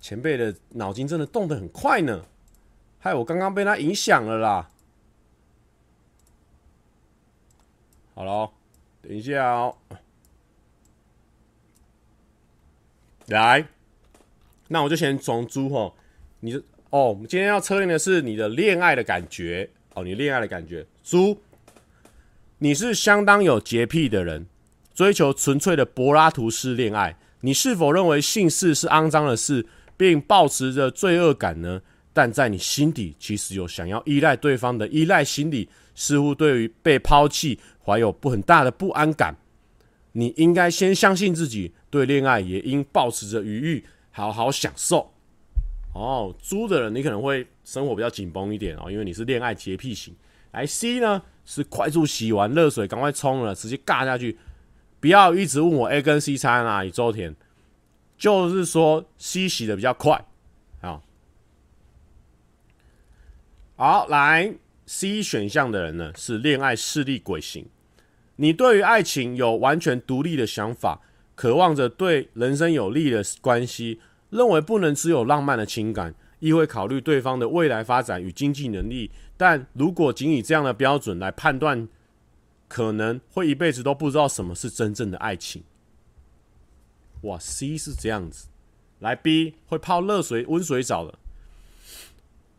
前辈的脑筋真的动得很快呢，害我刚刚被他影响了啦。好了，等一下哦。来，那我就先从猪吼，你哦，我们今天要测验的是你的恋爱的感觉哦，你恋爱的感觉。猪，你是相当有洁癖的人，追求纯粹的柏拉图式恋爱。你是否认为性事是肮脏的事，并抱持着罪恶感呢？但在你心底，其实有想要依赖对方的依赖心理，似乎对于被抛弃怀有不很大的不安感。你应该先相信自己，对恋爱也应抱持着余裕，好好享受。哦，猪的人你可能会生活比较紧绷一点哦，因为你是恋爱洁癖型。来 C 呢是快速洗完热水，赶快冲了，直接尬下去，不要一直问我 A 跟 C 差在哪里。周田就是说 C 洗的比较快。好，好，来 C 选项的人呢是恋爱势利鬼型。你对于爱情有完全独立的想法，渴望着对人生有利的关系，认为不能只有浪漫的情感，亦会考虑对方的未来发展与经济能力。但如果仅以这样的标准来判断，可能会一辈子都不知道什么是真正的爱情。哇，C 是这样子，来 B 会泡热水温水澡的。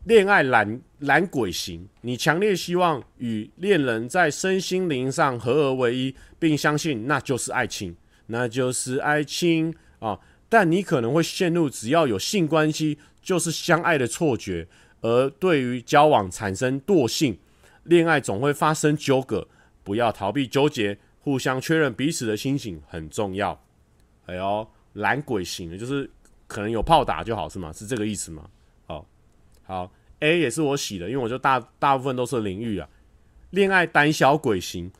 恋爱懒懒鬼型，你强烈希望与恋人在身心灵上合而为一，并相信那就是爱情，那就是爱情啊！但你可能会陷入只要有性关系就是相爱的错觉，而对于交往产生惰性，恋爱总会发生纠葛。不要逃避纠结，互相确认彼此的心情很重要。哎呦，懒鬼型的，就是可能有炮打就好，是吗？是这个意思吗？好，好。A 也是我洗的，因为我就大大部分都是淋浴啊。恋爱胆小鬼型，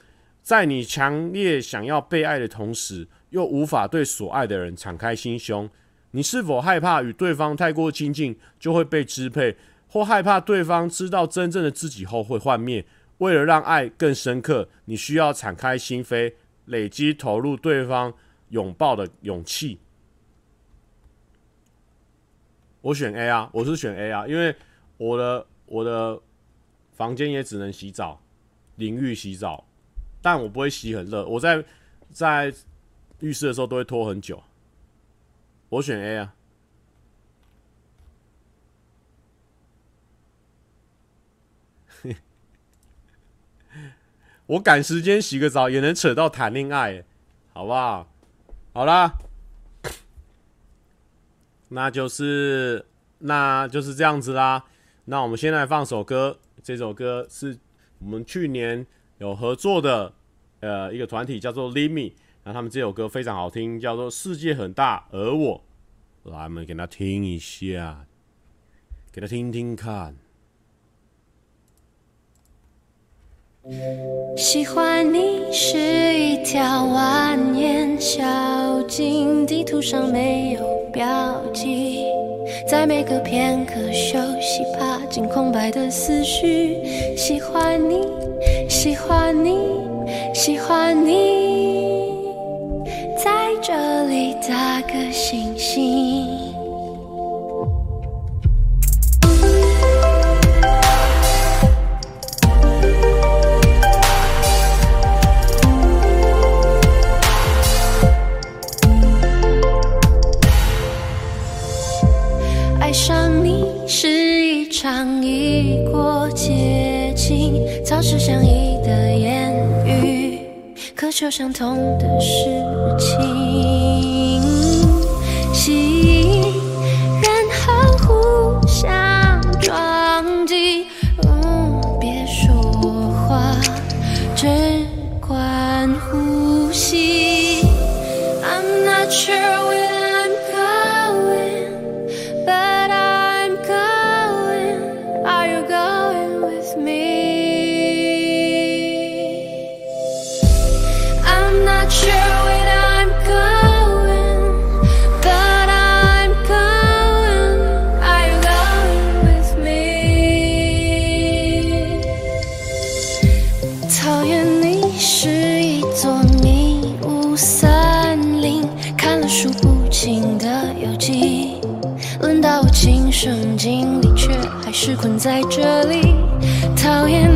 在你强烈想要被爱的同时，又无法对所爱的人敞开心胸。你是否害怕与对方太过亲近就会被支配，或害怕对方知道真正的自己后会幻灭？为了让爱更深刻，你需要敞开心扉，累积投入对方拥抱的勇气。我选 A 啊，我是选 A 啊，因为。我的我的房间也只能洗澡，淋浴洗澡，但我不会洗很热。我在在浴室的时候都会拖很久。我选 A 啊，我赶时间洗个澡也能扯到谈恋爱，好不好？好啦，那就是那就是这样子啦。那我们现在放首歌，这首歌是我们去年有合作的，呃，一个团体叫做 Limi，那他们这首歌非常好听，叫做《世界很大而我》，来，我们给他听一下，给他听听看。喜欢你是一条蜿蜒小径，地图上没有标记。在每个片刻休息，爬进空白的思绪。喜欢你，喜欢你，喜欢你，在这里打个星星。是相依的言语，渴求相同的事情，是困在这里，讨厌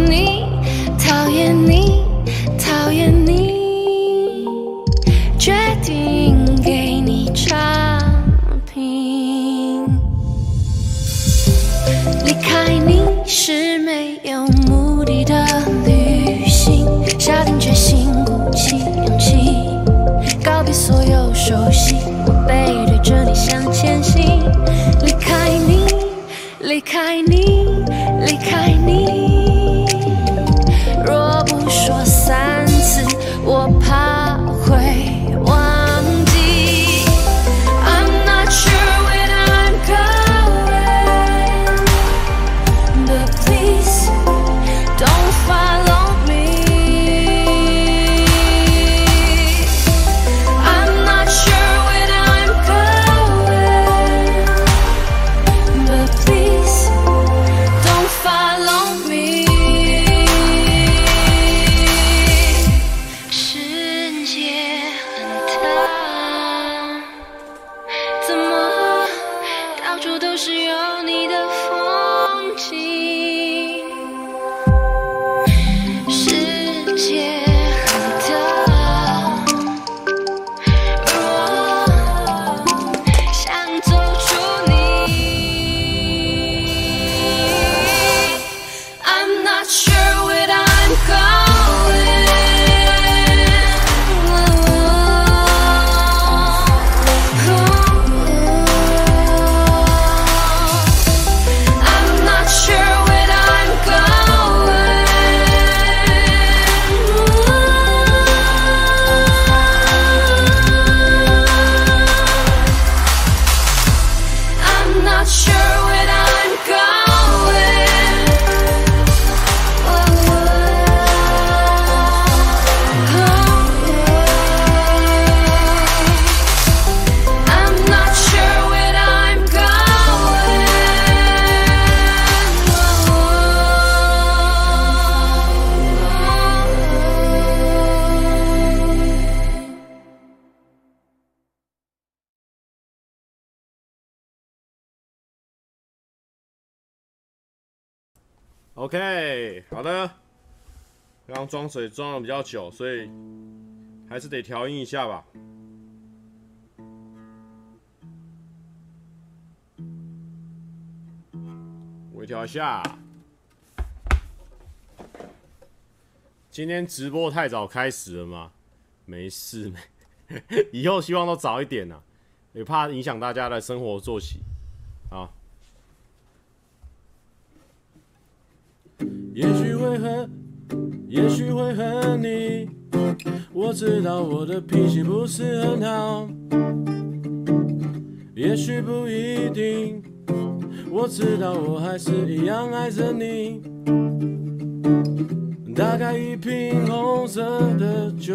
装水装的比较久，所以还是得调音一下吧。微调一下。今天直播太早开始了吗？没事，以后希望都早一点呐，也怕影响大家的生活作息。啊。也许为何，也许会恨你。我知道我的脾气不是很好，也许不一定。我知道我还是一样爱着你。打开一瓶红色的酒，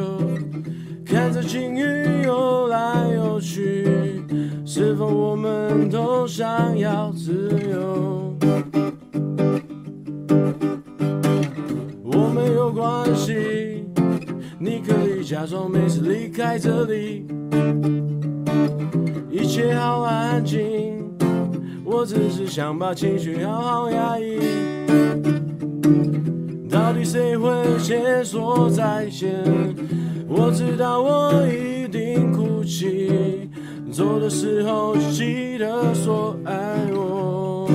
看着情侣游来游去，是否我们都想要自由？假装没事离开这里，一切好安静，我只是想把情绪好好压抑。到底谁会先说再见？我知道我一定哭泣，走的时候记得说爱我，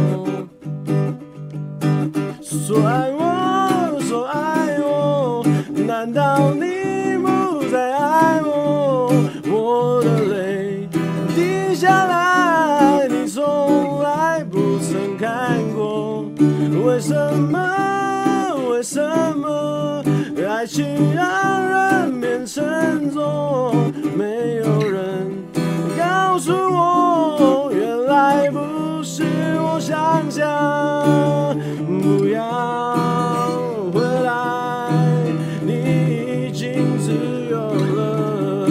说爱爱情让人变沉重？没有人告诉我，原来不是我想象。不要回来，你已经自由了，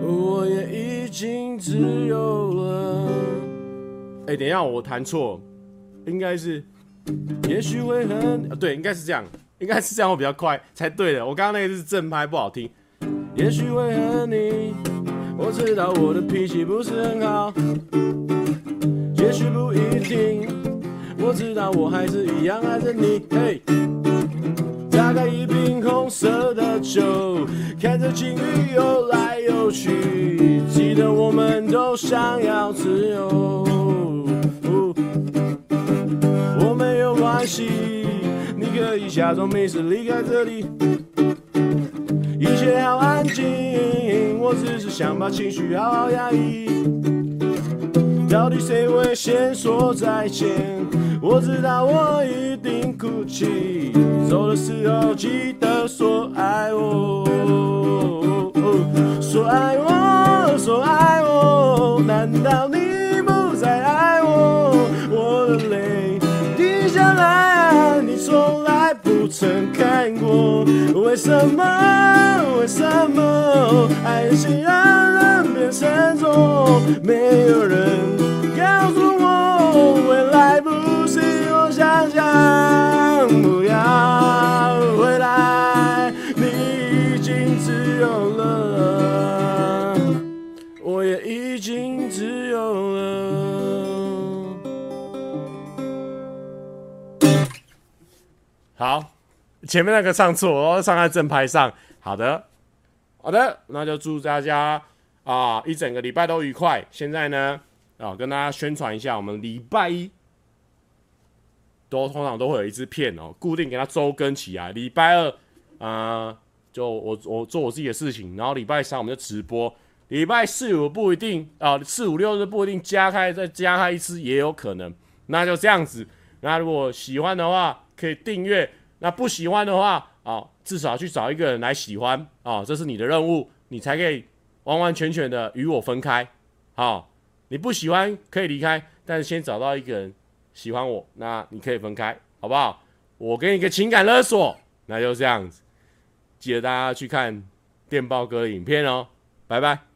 我也已经自由了。哎、等一下，我弹错，应该是，也许会很，对，应该是这样，应该是这样会比较快才对的。我刚刚那个是正拍，不好听。也许会恨你，我知道我的脾气不是很好，也许不一定，我知道我还是一样爱着你。嘿，打开一瓶红色的酒，看着情侣游来游去，记得我们都想要自由。假装没事离开这里，一切好安静，我只是想把情绪好好压抑。到底谁会先说再见？我知道我一定哭泣。走的时候记得说爱我，说爱我，说爱我。难道你盛开过。为什么？为什么？爱情让人变沉重，没有人告诉我，未来？不是我想象。不要回来，你已经自由了，我也已经自由了。好。前面那个唱错，我要唱在正拍上。好的，好的，那就祝大家啊一整个礼拜都愉快。现在呢，啊跟大家宣传一下，我们礼拜一都通常都会有一支片哦，固定给它周更起来。礼拜二啊、就我我做我自己的事情，然后礼拜三我们就直播。礼拜四五不一定啊，四五六日不一定加开再加开一次也有可能。那就这样子。那如果喜欢的话，可以订阅，那不喜欢的话，啊，至少去找一个人来喜欢，啊，这是你的任务，你才可以完完全全的与我分开，好，你不喜欢可以离开，但是先找到一个人喜欢我，那你可以分开，好不好？我给你个情感勒索，那就这样子，记得大家去看电报哥的影片哦，拜拜。